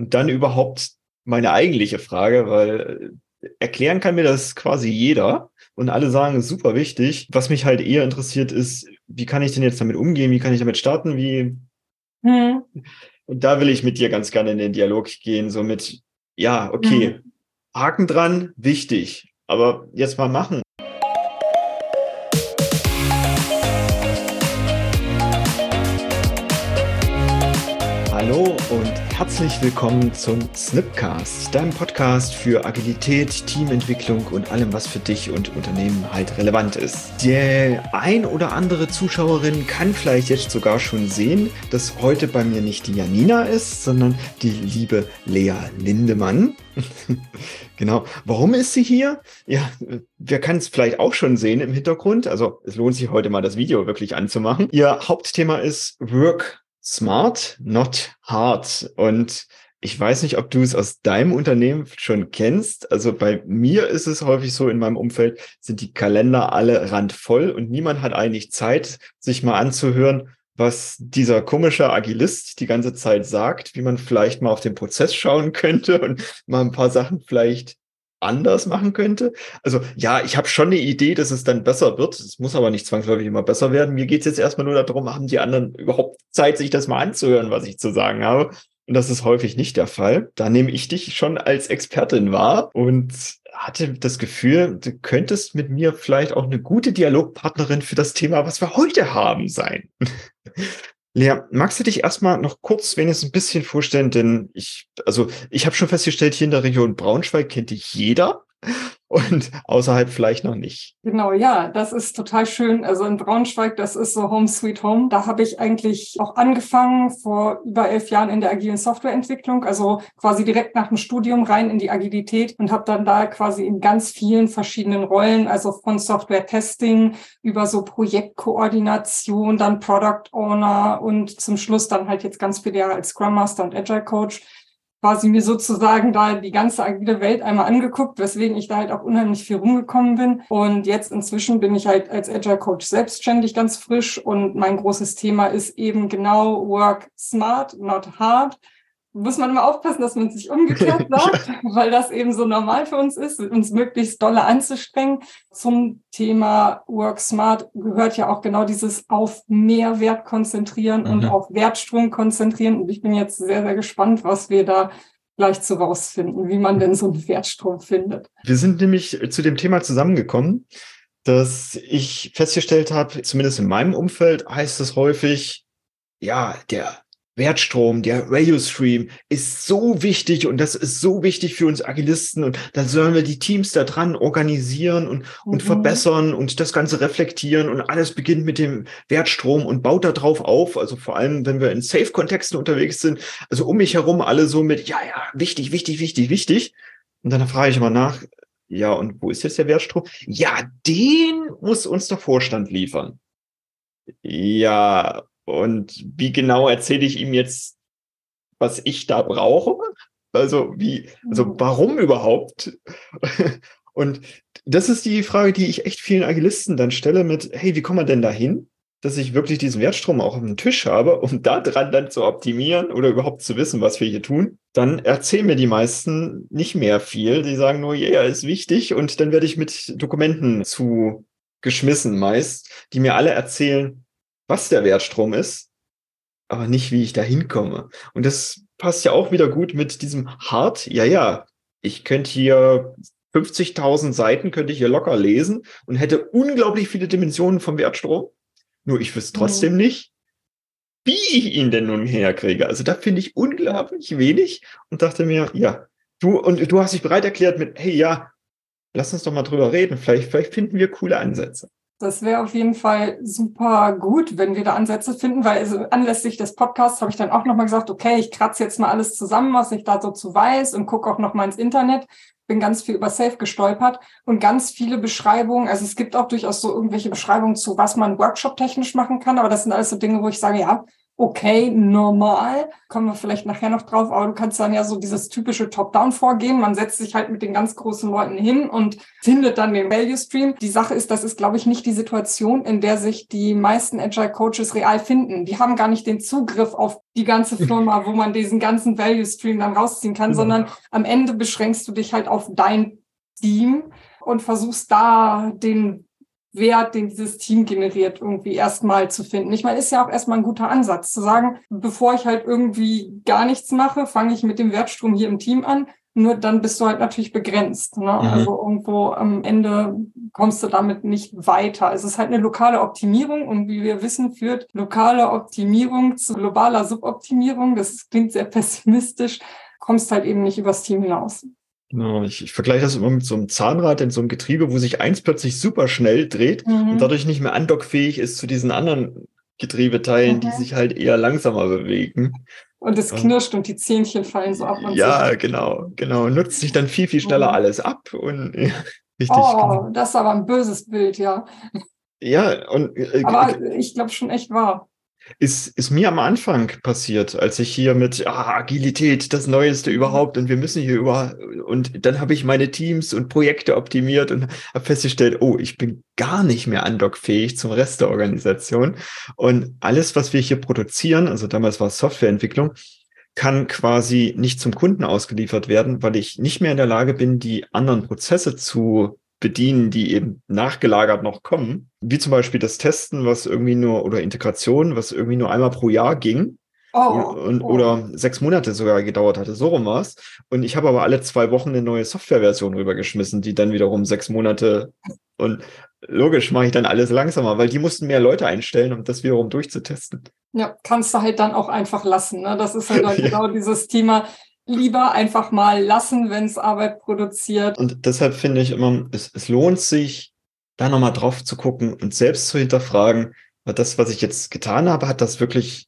Und dann überhaupt meine eigentliche Frage, weil äh, erklären kann mir das quasi jeder und alle sagen, super wichtig. Was mich halt eher interessiert ist, wie kann ich denn jetzt damit umgehen? Wie kann ich damit starten? Wie? Hm. Und da will ich mit dir ganz gerne in den Dialog gehen, so mit, ja, okay, hm. Haken dran, wichtig, aber jetzt mal machen. Herzlich willkommen zum Snipcast, deinem Podcast für Agilität, Teamentwicklung und allem, was für dich und Unternehmen halt relevant ist. Der ein oder andere Zuschauerin kann vielleicht jetzt sogar schon sehen, dass heute bei mir nicht die Janina ist, sondern die liebe Lea Lindemann. genau. Warum ist sie hier? Ja, wir können es vielleicht auch schon sehen im Hintergrund. Also es lohnt sich heute mal das Video wirklich anzumachen. Ihr Hauptthema ist Work smart, not hard. Und ich weiß nicht, ob du es aus deinem Unternehmen schon kennst. Also bei mir ist es häufig so in meinem Umfeld, sind die Kalender alle randvoll und niemand hat eigentlich Zeit, sich mal anzuhören, was dieser komische Agilist die ganze Zeit sagt, wie man vielleicht mal auf den Prozess schauen könnte und mal ein paar Sachen vielleicht anders machen könnte. Also ja, ich habe schon eine Idee, dass es dann besser wird. Es muss aber nicht zwangsläufig immer besser werden. Mir geht es jetzt erstmal nur darum, haben die anderen überhaupt Zeit, sich das mal anzuhören, was ich zu sagen habe. Und das ist häufig nicht der Fall. Da nehme ich dich schon als Expertin wahr und hatte das Gefühl, du könntest mit mir vielleicht auch eine gute Dialogpartnerin für das Thema, was wir heute haben, sein. Lea, magst du dich erstmal noch kurz wenigstens ein bisschen vorstellen, denn ich, also ich habe schon festgestellt, hier in der Region Braunschweig kennt dich jeder und außerhalb vielleicht noch nicht. Genau, ja, das ist total schön. Also in Braunschweig, das ist so Home Sweet Home. Da habe ich eigentlich auch angefangen vor über elf Jahren in der agilen Softwareentwicklung, also quasi direkt nach dem Studium rein in die Agilität und habe dann da quasi in ganz vielen verschiedenen Rollen, also von Software-Testing über so Projektkoordination, dann Product Owner und zum Schluss dann halt jetzt ganz viele Jahre als Scrum Master und Agile Coach quasi mir sozusagen da die ganze agile Welt einmal angeguckt, weswegen ich da halt auch unheimlich viel rumgekommen bin. Und jetzt inzwischen bin ich halt als Agile Coach selbstständig ganz frisch und mein großes Thema ist eben genau Work Smart, not hard muss man immer aufpassen, dass man sich umgekehrt sagt, ja. weil das eben so normal für uns ist, uns möglichst dolle anzustrengen. Zum Thema Work Smart gehört ja auch genau dieses auf Mehrwert konzentrieren mhm. und auf Wertstrom konzentrieren. Und ich bin jetzt sehr, sehr gespannt, was wir da gleich zu rausfinden, wie man denn so einen Wertstrom findet. Wir sind nämlich zu dem Thema zusammengekommen, dass ich festgestellt habe, zumindest in meinem Umfeld heißt es häufig, ja, der Wertstrom, der Radio-Stream ist so wichtig und das ist so wichtig für uns Agilisten und dann sollen wir die Teams da dran organisieren und, mhm. und verbessern und das Ganze reflektieren und alles beginnt mit dem Wertstrom und baut da drauf auf. Also vor allem, wenn wir in Safe-Kontexten unterwegs sind, also um mich herum alle so mit, ja, ja, wichtig, wichtig, wichtig, wichtig. Und dann frage ich immer nach, ja, und wo ist jetzt der Wertstrom? Ja, den muss uns der Vorstand liefern. Ja, und wie genau erzähle ich ihm jetzt, was ich da brauche? Also wie, also mhm. warum überhaupt? Und das ist die Frage, die ich echt vielen Agilisten dann stelle mit, hey, wie kommen wir denn dahin, dass ich wirklich diesen Wertstrom auch auf dem Tisch habe, um da dran dann zu optimieren oder überhaupt zu wissen, was wir hier tun? Dann erzählen mir die meisten nicht mehr viel. Die sagen nur, ja, yeah, ist wichtig. Und dann werde ich mit Dokumenten zu geschmissen meist, die mir alle erzählen, was der Wertstrom ist, aber nicht, wie ich da hinkomme. Und das passt ja auch wieder gut mit diesem Hart. Ja, ja, ich könnte hier 50.000 Seiten könnte ich hier locker lesen und hätte unglaublich viele Dimensionen vom Wertstrom. Nur ich wüsste trotzdem mhm. nicht, wie ich ihn denn nun herkriege. Also da finde ich unglaublich wenig und dachte mir, ja, du, und du hast dich bereit erklärt mit, hey, ja, lass uns doch mal drüber reden. Vielleicht, vielleicht finden wir coole Ansätze. Das wäre auf jeden Fall super gut, wenn wir da Ansätze finden, weil also anlässlich des Podcasts habe ich dann auch nochmal gesagt, okay, ich kratze jetzt mal alles zusammen, was ich da so zu weiß und gucke auch nochmal ins Internet. Bin ganz viel über Safe gestolpert und ganz viele Beschreibungen. Also es gibt auch durchaus so irgendwelche Beschreibungen zu, was man workshop-technisch machen kann, aber das sind alles so Dinge, wo ich sage, ja, okay, normal. Kommen wir vielleicht nachher noch drauf, aber du kannst dann ja so dieses typische Top-Down vorgehen. Man setzt sich halt mit den ganz großen Leuten hin und findet dann den Value Stream. Die Sache ist, das ist, glaube ich, nicht die Situation, in der sich die meisten Agile Coaches real finden. Die haben gar nicht den Zugriff auf die ganze Firma, wo man diesen ganzen Value Stream dann rausziehen kann, genau. sondern am Ende beschränkst du dich halt auf dein Team und versuchst da den Wert, den dieses Team generiert, irgendwie erstmal zu finden. Ich meine, ist ja auch erstmal ein guter Ansatz, zu sagen, bevor ich halt irgendwie gar nichts mache, fange ich mit dem Wertstrom hier im Team an. Nur dann bist du halt natürlich begrenzt. Ne? Mhm. Also irgendwo am Ende kommst du damit nicht weiter. Es ist halt eine lokale Optimierung und wie wir wissen, führt lokale Optimierung zu globaler Suboptimierung. Das klingt sehr pessimistisch, kommst halt eben nicht übers Team hinaus. Genau, ich, ich vergleiche das immer mit so einem Zahnrad in so einem Getriebe, wo sich eins plötzlich super schnell dreht mhm. und dadurch nicht mehr andockfähig ist zu diesen anderen Getriebeteilen, mhm. die sich halt eher langsamer bewegen. Und es knirscht und die Zähnchen fallen so ab. Und ja, so. genau, genau. Nutzt sich dann viel, viel schneller mhm. alles ab und ja, richtig. Oh, genau. das ist aber ein böses Bild, ja. Ja, und. Äh, aber ich glaube schon echt wahr ist, ist mir am Anfang passiert, als ich hier mit ah, Agilität, das Neueste überhaupt und wir müssen hier über und dann habe ich meine Teams und Projekte optimiert und habe festgestellt, oh, ich bin gar nicht mehr andockfähig zum Rest der Organisation. Und alles, was wir hier produzieren, also damals war es Softwareentwicklung, kann quasi nicht zum Kunden ausgeliefert werden, weil ich nicht mehr in der Lage bin, die anderen Prozesse zu bedienen, die eben nachgelagert noch kommen. Wie zum Beispiel das Testen, was irgendwie nur, oder Integration, was irgendwie nur einmal pro Jahr ging. Oh, und, oh. Oder sechs Monate sogar gedauert hatte, so rum war's. Und ich habe aber alle zwei Wochen eine neue Softwareversion rübergeschmissen, die dann wiederum sechs Monate und logisch mache ich dann alles langsamer, weil die mussten mehr Leute einstellen, um das wiederum durchzutesten. Ja, kannst du halt dann auch einfach lassen. Ne? Das ist halt ja. genau dieses Thema lieber einfach mal lassen, wenn es Arbeit produziert. Und deshalb finde ich immer, es, es lohnt sich, da nochmal drauf zu gucken und selbst zu hinterfragen, das, was ich jetzt getan habe, hat das wirklich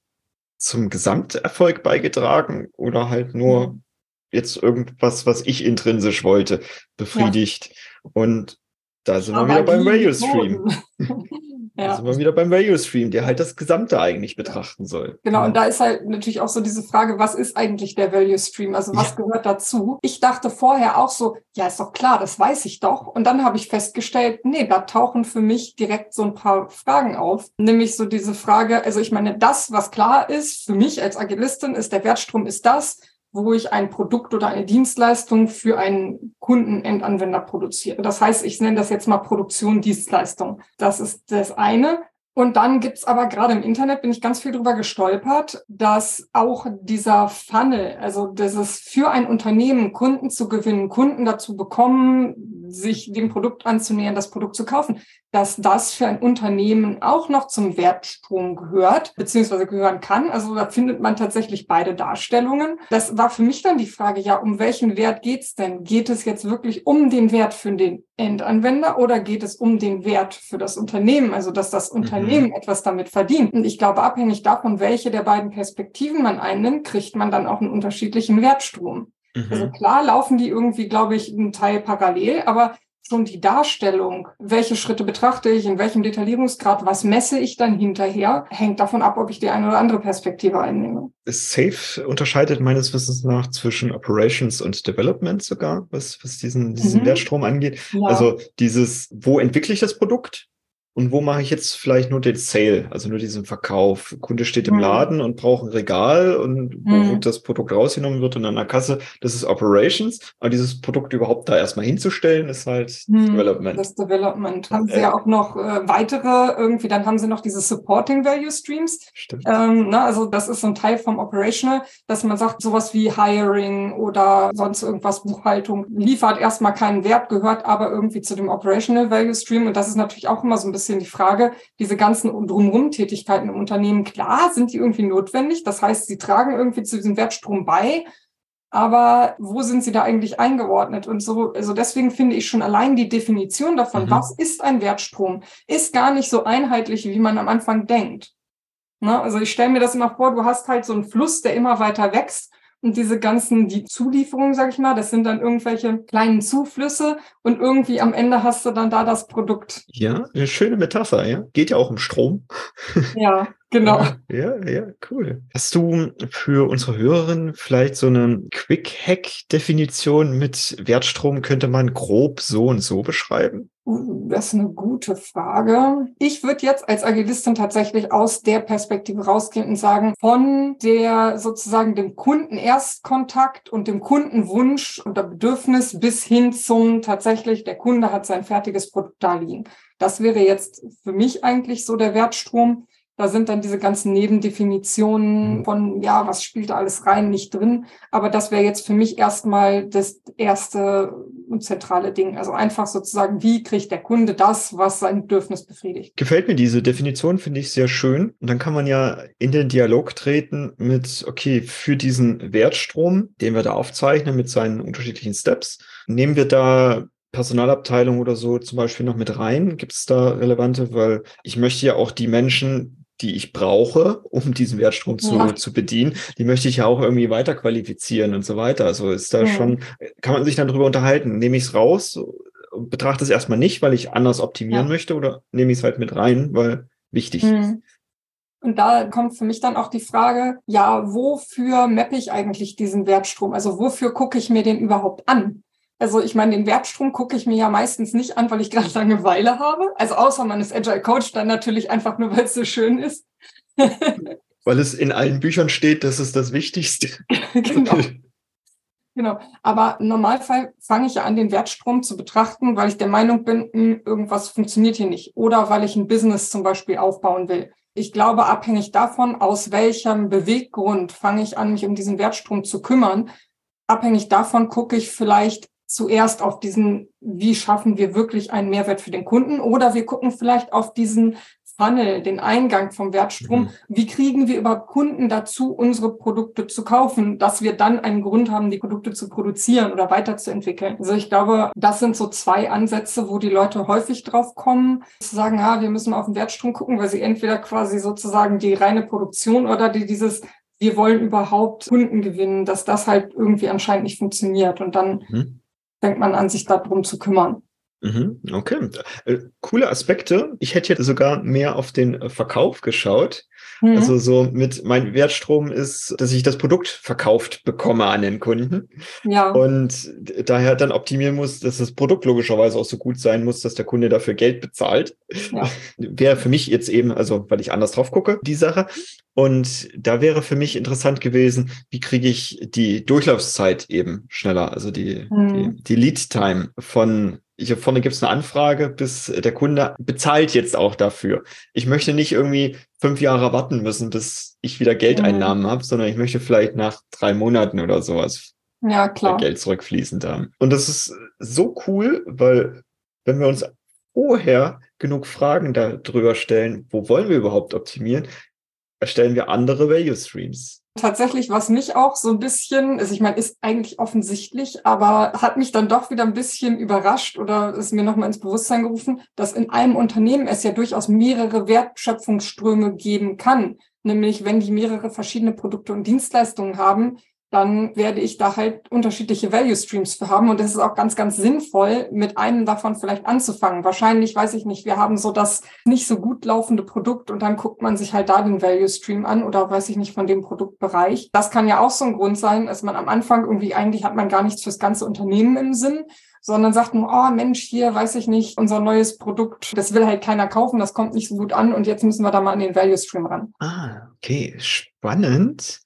zum Gesamterfolg beigetragen oder halt nur mhm. jetzt irgendwas, was ich intrinsisch wollte, befriedigt. Ja. Und da sind wir wieder beim Radio Stream. Ja. Da sind wir wieder beim Value Stream, der halt das Gesamte eigentlich betrachten soll. Genau, und da ist halt natürlich auch so diese Frage, was ist eigentlich der Value Stream? Also was ja. gehört dazu? Ich dachte vorher auch so, ja, ist doch klar, das weiß ich doch. Und dann habe ich festgestellt, nee, da tauchen für mich direkt so ein paar Fragen auf. Nämlich so diese Frage, also ich meine, das, was klar ist, für mich als Agilistin ist, der Wertstrom ist das, wo ich ein Produkt oder eine Dienstleistung für einen Kundenendanwender produziere. Das heißt, ich nenne das jetzt mal Produktion Dienstleistung. Das ist das eine. Und dann gibt's aber gerade im Internet, bin ich ganz viel drüber gestolpert, dass auch dieser Funnel, also dieses für ein Unternehmen Kunden zu gewinnen, Kunden dazu bekommen, sich dem Produkt anzunähern, das Produkt zu kaufen, dass das für ein Unternehmen auch noch zum Wertstrom gehört, beziehungsweise gehören kann. Also da findet man tatsächlich beide Darstellungen. Das war für mich dann die Frage, ja, um welchen Wert geht's denn? Geht es jetzt wirklich um den Wert für den Endanwender oder geht es um den Wert für das Unternehmen? Also, dass das mhm. Unternehmen mhm. etwas damit verdient. Und ich glaube, abhängig davon, welche der beiden Perspektiven man einnimmt, kriegt man dann auch einen unterschiedlichen Wertstrom. Also mhm. Also klar laufen die irgendwie, glaube ich, einen Teil parallel, aber schon die Darstellung, welche Schritte betrachte ich, in welchem Detaillierungsgrad, was messe ich dann hinterher, hängt davon ab, ob ich die eine oder andere Perspektive einnehme. Safe unterscheidet meines Wissens nach zwischen Operations und Development sogar, was, was diesen, diesen mhm. Wertstrom angeht. Ja. Also dieses, wo entwickle ich das Produkt? Und wo mache ich jetzt vielleicht nur den Sale, also nur diesen Verkauf? Kunde steht im mhm. Laden und braucht ein Regal und wo mhm. das Produkt rausgenommen wird und an der Kasse, das ist Operations. Aber dieses Produkt überhaupt da erstmal hinzustellen, ist halt mhm. Development. Das Development. Haben Sie ja auch noch äh, weitere irgendwie, dann haben Sie noch diese Supporting Value Streams. Stimmt. Ähm, na, also das ist so ein Teil vom Operational, dass man sagt, sowas wie Hiring oder sonst irgendwas, Buchhaltung, liefert erstmal keinen Wert, gehört aber irgendwie zu dem Operational Value Stream. Und das ist natürlich auch immer so ein bisschen bisschen die Frage, diese ganzen Drumherum-Tätigkeiten im Unternehmen, klar, sind die irgendwie notwendig? Das heißt, sie tragen irgendwie zu diesem Wertstrom bei, aber wo sind sie da eigentlich eingeordnet? Und so, also deswegen finde ich schon allein die Definition davon, mhm. was ist ein Wertstrom, ist gar nicht so einheitlich, wie man am Anfang denkt. Ne? Also ich stelle mir das immer vor, du hast halt so einen Fluss, der immer weiter wächst und diese ganzen, die Zulieferungen, sag ich mal, das sind dann irgendwelche kleinen Zuflüsse und irgendwie am Ende hast du dann da das Produkt. Ja, eine schöne Metapher, ja. Geht ja auch um Strom. Ja, Genau. Ja, ja, cool. Hast du für unsere Hörerinnen vielleicht so eine Quick-Hack-Definition mit Wertstrom könnte man grob so und so beschreiben? Uh, das ist eine gute Frage. Ich würde jetzt als Agilistin tatsächlich aus der Perspektive rausgehen und sagen, von der sozusagen dem Kundenerstkontakt und dem Kundenwunsch oder Bedürfnis bis hin zum tatsächlich, der Kunde hat sein fertiges Produkt da liegen. Das wäre jetzt für mich eigentlich so der Wertstrom. Da sind dann diese ganzen Nebendefinitionen mhm. von, ja, was spielt da alles rein, nicht drin. Aber das wäre jetzt für mich erstmal das erste und zentrale Ding. Also einfach sozusagen, wie kriegt der Kunde das, was sein Bedürfnis befriedigt. Gefällt mir diese Definition, finde ich sehr schön. Und dann kann man ja in den Dialog treten mit, okay, für diesen Wertstrom, den wir da aufzeichnen mit seinen unterschiedlichen Steps, nehmen wir da Personalabteilung oder so zum Beispiel noch mit rein? Gibt es da relevante? Weil ich möchte ja auch die Menschen, die ich brauche, um diesen Wertstrom zu, ja. zu bedienen, die möchte ich ja auch irgendwie weiter qualifizieren und so weiter. Also ist da ja. schon, kann man sich dann drüber unterhalten. Nehme ich es raus, betrachte es erstmal nicht, weil ich anders optimieren ja. möchte oder nehme ich es halt mit rein, weil wichtig. Mhm. Und da kommt für mich dann auch die Frage, ja, wofür mappe ich eigentlich diesen Wertstrom? Also wofür gucke ich mir den überhaupt an? Also ich meine, den Wertstrom gucke ich mir ja meistens nicht an, weil ich gerade Langeweile habe. Also außer man ist Agile Coach, dann natürlich einfach nur, weil es so schön ist. weil es in allen Büchern steht, das ist das Wichtigste. genau. Genau. Aber im Normalfall fange ich ja an, den Wertstrom zu betrachten, weil ich der Meinung bin, hm, irgendwas funktioniert hier nicht. Oder weil ich ein Business zum Beispiel aufbauen will. Ich glaube, abhängig davon, aus welchem Beweggrund fange ich an, mich um diesen Wertstrom zu kümmern, abhängig davon gucke ich vielleicht, zuerst auf diesen, wie schaffen wir wirklich einen Mehrwert für den Kunden oder wir gucken vielleicht auf diesen Funnel, den Eingang vom Wertstrom. Mhm. Wie kriegen wir überhaupt Kunden dazu, unsere Produkte zu kaufen, dass wir dann einen Grund haben, die Produkte zu produzieren oder weiterzuentwickeln? Also ich glaube, das sind so zwei Ansätze, wo die Leute häufig drauf kommen, zu sagen, ja, wir müssen auf den Wertstrom gucken, weil sie entweder quasi sozusagen die reine Produktion oder die dieses wir wollen überhaupt Kunden gewinnen, dass das halt irgendwie anscheinend nicht funktioniert. Und dann mhm fängt man an, sich darum zu kümmern. Mhm, okay, äh, coole Aspekte. Ich hätte jetzt sogar mehr auf den Verkauf geschaut. Mhm. Also so mit mein Wertstrom ist, dass ich das Produkt verkauft bekomme an den Kunden. Ja. Und daher dann optimieren muss, dass das Produkt logischerweise auch so gut sein muss, dass der Kunde dafür Geld bezahlt. Ja. Wäre für mich jetzt eben, also weil ich anders drauf gucke, die Sache. Und da wäre für mich interessant gewesen, wie kriege ich die Durchlaufzeit eben schneller, also die, mhm. die, die Lead Time von hier vorne gibt es eine Anfrage, bis der Kunde bezahlt jetzt auch dafür. Ich möchte nicht irgendwie fünf Jahre warten müssen, bis ich wieder Geldeinnahmen mhm. habe, sondern ich möchte vielleicht nach drei Monaten oder sowas ja, klar. Geld zurückfließend haben. Und das ist so cool, weil wenn wir uns vorher genug Fragen darüber stellen, wo wollen wir überhaupt optimieren, erstellen wir andere Value Streams. Tatsächlich, was mich auch so ein bisschen, also ich meine, ist eigentlich offensichtlich, aber hat mich dann doch wieder ein bisschen überrascht oder ist mir nochmal ins Bewusstsein gerufen, dass in einem Unternehmen es ja durchaus mehrere Wertschöpfungsströme geben kann. Nämlich, wenn die mehrere verschiedene Produkte und Dienstleistungen haben, dann werde ich da halt unterschiedliche Value Streams für haben. Und es ist auch ganz, ganz sinnvoll, mit einem davon vielleicht anzufangen. Wahrscheinlich, weiß ich nicht, wir haben so das nicht so gut laufende Produkt und dann guckt man sich halt da den Value Stream an oder weiß ich nicht von dem Produktbereich. Das kann ja auch so ein Grund sein, dass man am Anfang irgendwie eigentlich hat man gar nichts fürs ganze Unternehmen im Sinn, sondern sagt nur, oh Mensch, hier weiß ich nicht, unser neues Produkt, das will halt keiner kaufen, das kommt nicht so gut an und jetzt müssen wir da mal an den Value Stream ran. Ah, okay, spannend.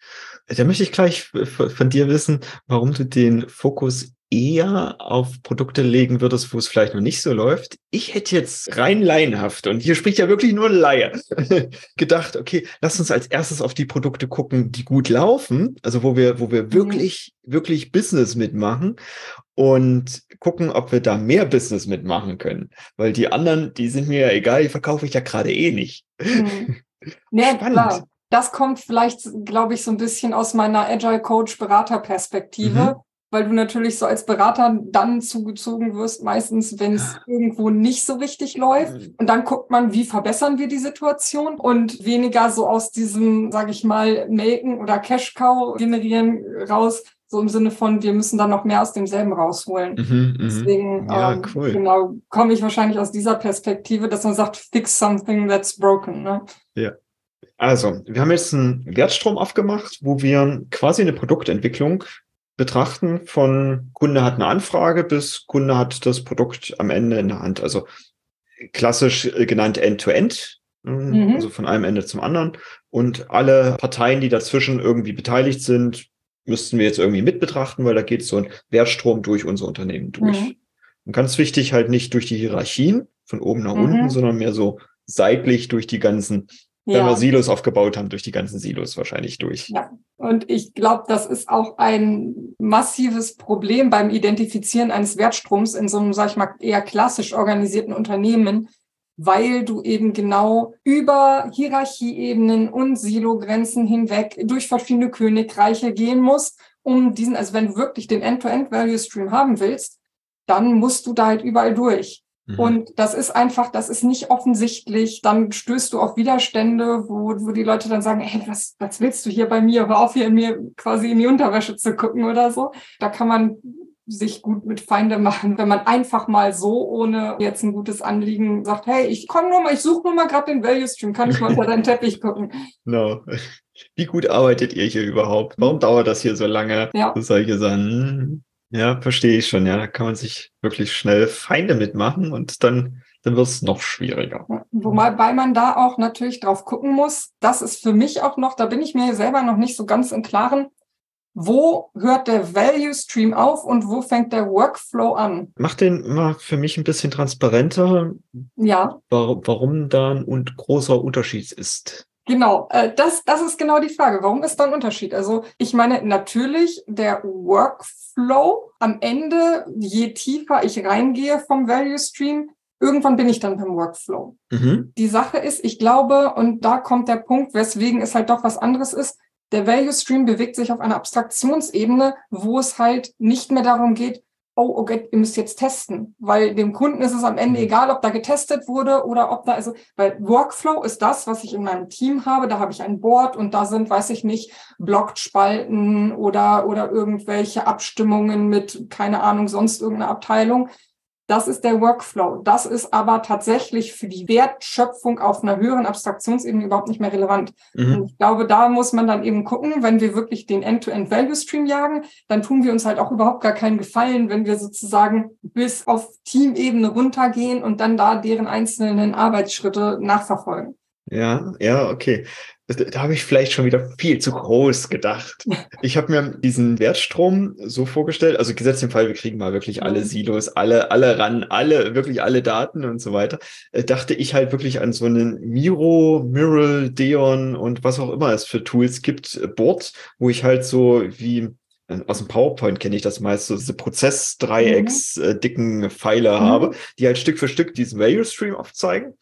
Da möchte ich gleich von dir wissen, warum du den Fokus eher auf Produkte legen würdest, wo es vielleicht noch nicht so läuft. Ich hätte jetzt rein laienhaft, und hier spricht ja wirklich nur ein Laie, gedacht, okay, lass uns als erstes auf die Produkte gucken, die gut laufen, also wo wir, wo wir mhm. wirklich, wirklich Business mitmachen und gucken, ob wir da mehr Business mitmachen können. Weil die anderen, die sind mir ja egal, die verkaufe ich ja gerade eh nicht. Mhm. Ja, Spannend. Klar das kommt vielleicht, glaube ich, so ein bisschen aus meiner Agile Coach Berater Perspektive, mhm. weil du natürlich so als Berater dann zugezogen wirst, meistens, wenn es irgendwo nicht so richtig läuft. Mhm. Und dann guckt man, wie verbessern wir die Situation und weniger so aus diesem, sage ich mal, Melken oder Cash Cow generieren raus, so im Sinne von, wir müssen dann noch mehr aus demselben rausholen. Mhm, mhm. Deswegen ja, ähm, cool. genau komme ich wahrscheinlich aus dieser Perspektive, dass man sagt, fix something that's broken. Ne? Ja. Also, wir haben jetzt einen Wertstrom aufgemacht, wo wir quasi eine Produktentwicklung betrachten von Kunde hat eine Anfrage bis Kunde hat das Produkt am Ende in der Hand. Also klassisch genannt End-to-End, -End, mhm. also von einem Ende zum anderen. Und alle Parteien, die dazwischen irgendwie beteiligt sind, müssten wir jetzt irgendwie mit betrachten, weil da geht so ein Wertstrom durch unser Unternehmen durch. Mhm. Und ganz wichtig halt nicht durch die Hierarchien von oben nach mhm. unten, sondern mehr so seitlich durch die ganzen wenn ja. wir Silos aufgebaut haben, durch die ganzen Silos wahrscheinlich durch. Ja, und ich glaube, das ist auch ein massives Problem beim Identifizieren eines Wertstroms in so einem, sag ich mal, eher klassisch organisierten Unternehmen, weil du eben genau über Hierarchieebenen und Silogrenzen hinweg durch verschiedene Königreiche gehen musst, um diesen, also wenn du wirklich den End-to-End-Value-Stream haben willst, dann musst du da halt überall durch. Mhm. Und das ist einfach, das ist nicht offensichtlich. Dann stößt du auf Widerstände, wo, wo die Leute dann sagen, hey, was, was willst du hier bei mir? Hör auf, hier in mir quasi in die Unterwäsche zu gucken oder so. Da kann man sich gut mit Feinde machen, wenn man einfach mal so, ohne jetzt ein gutes Anliegen, sagt, hey, ich komme nur mal, ich suche nur mal gerade den Value Stream, kann ich mal unter deinen Teppich gucken. No. Wie gut arbeitet ihr hier überhaupt? Warum dauert das hier so lange? Ja. So solche Sachen. Ja, verstehe ich schon. Ja, da kann man sich wirklich schnell Feinde mitmachen und dann, dann wird es noch schwieriger. Wobei man da auch natürlich drauf gucken muss, das ist für mich auch noch, da bin ich mir selber noch nicht so ganz im Klaren, wo hört der Value Stream auf und wo fängt der Workflow an? Mach den mal für mich ein bisschen transparenter. Ja. Warum, warum da ein großer Unterschied ist. Genau, äh, das, das ist genau die Frage. Warum ist da ein Unterschied? Also ich meine, natürlich der Workflow am Ende, je tiefer ich reingehe vom Value Stream, irgendwann bin ich dann beim Workflow. Mhm. Die Sache ist, ich glaube, und da kommt der Punkt, weswegen es halt doch was anderes ist, der Value Stream bewegt sich auf einer Abstraktionsebene, wo es halt nicht mehr darum geht, oh, okay, ihr müsst jetzt testen, weil dem Kunden ist es am Ende mhm. egal, ob da getestet wurde oder ob da, also, weil Workflow ist das, was ich in meinem Team habe, da habe ich ein Board und da sind, weiß ich nicht, Blockspalten oder, oder irgendwelche Abstimmungen mit, keine Ahnung, sonst irgendeiner Abteilung. Das ist der Workflow. Das ist aber tatsächlich für die Wertschöpfung auf einer höheren Abstraktionsebene überhaupt nicht mehr relevant. Mhm. ich glaube, da muss man dann eben gucken, wenn wir wirklich den End-to-End-Value-Stream jagen, dann tun wir uns halt auch überhaupt gar keinen Gefallen, wenn wir sozusagen bis auf Teamebene runtergehen und dann da deren einzelnen Arbeitsschritte nachverfolgen. Ja, ja, okay da habe ich vielleicht schon wieder viel zu groß gedacht. Ich habe mir diesen Wertstrom so vorgestellt, also gesetzt im Fall, wir kriegen mal wirklich alle Silos, alle, alle ran, alle, wirklich alle Daten und so weiter, äh, dachte ich halt wirklich an so einen Miro, Miral, Deon und was auch immer es für Tools gibt, äh, Board, wo ich halt so wie äh, aus dem PowerPoint kenne ich das meist, so diese Prozessdreiecks, mhm. dicken Pfeiler mhm. habe, die halt Stück für Stück diesen Value Stream aufzeigen.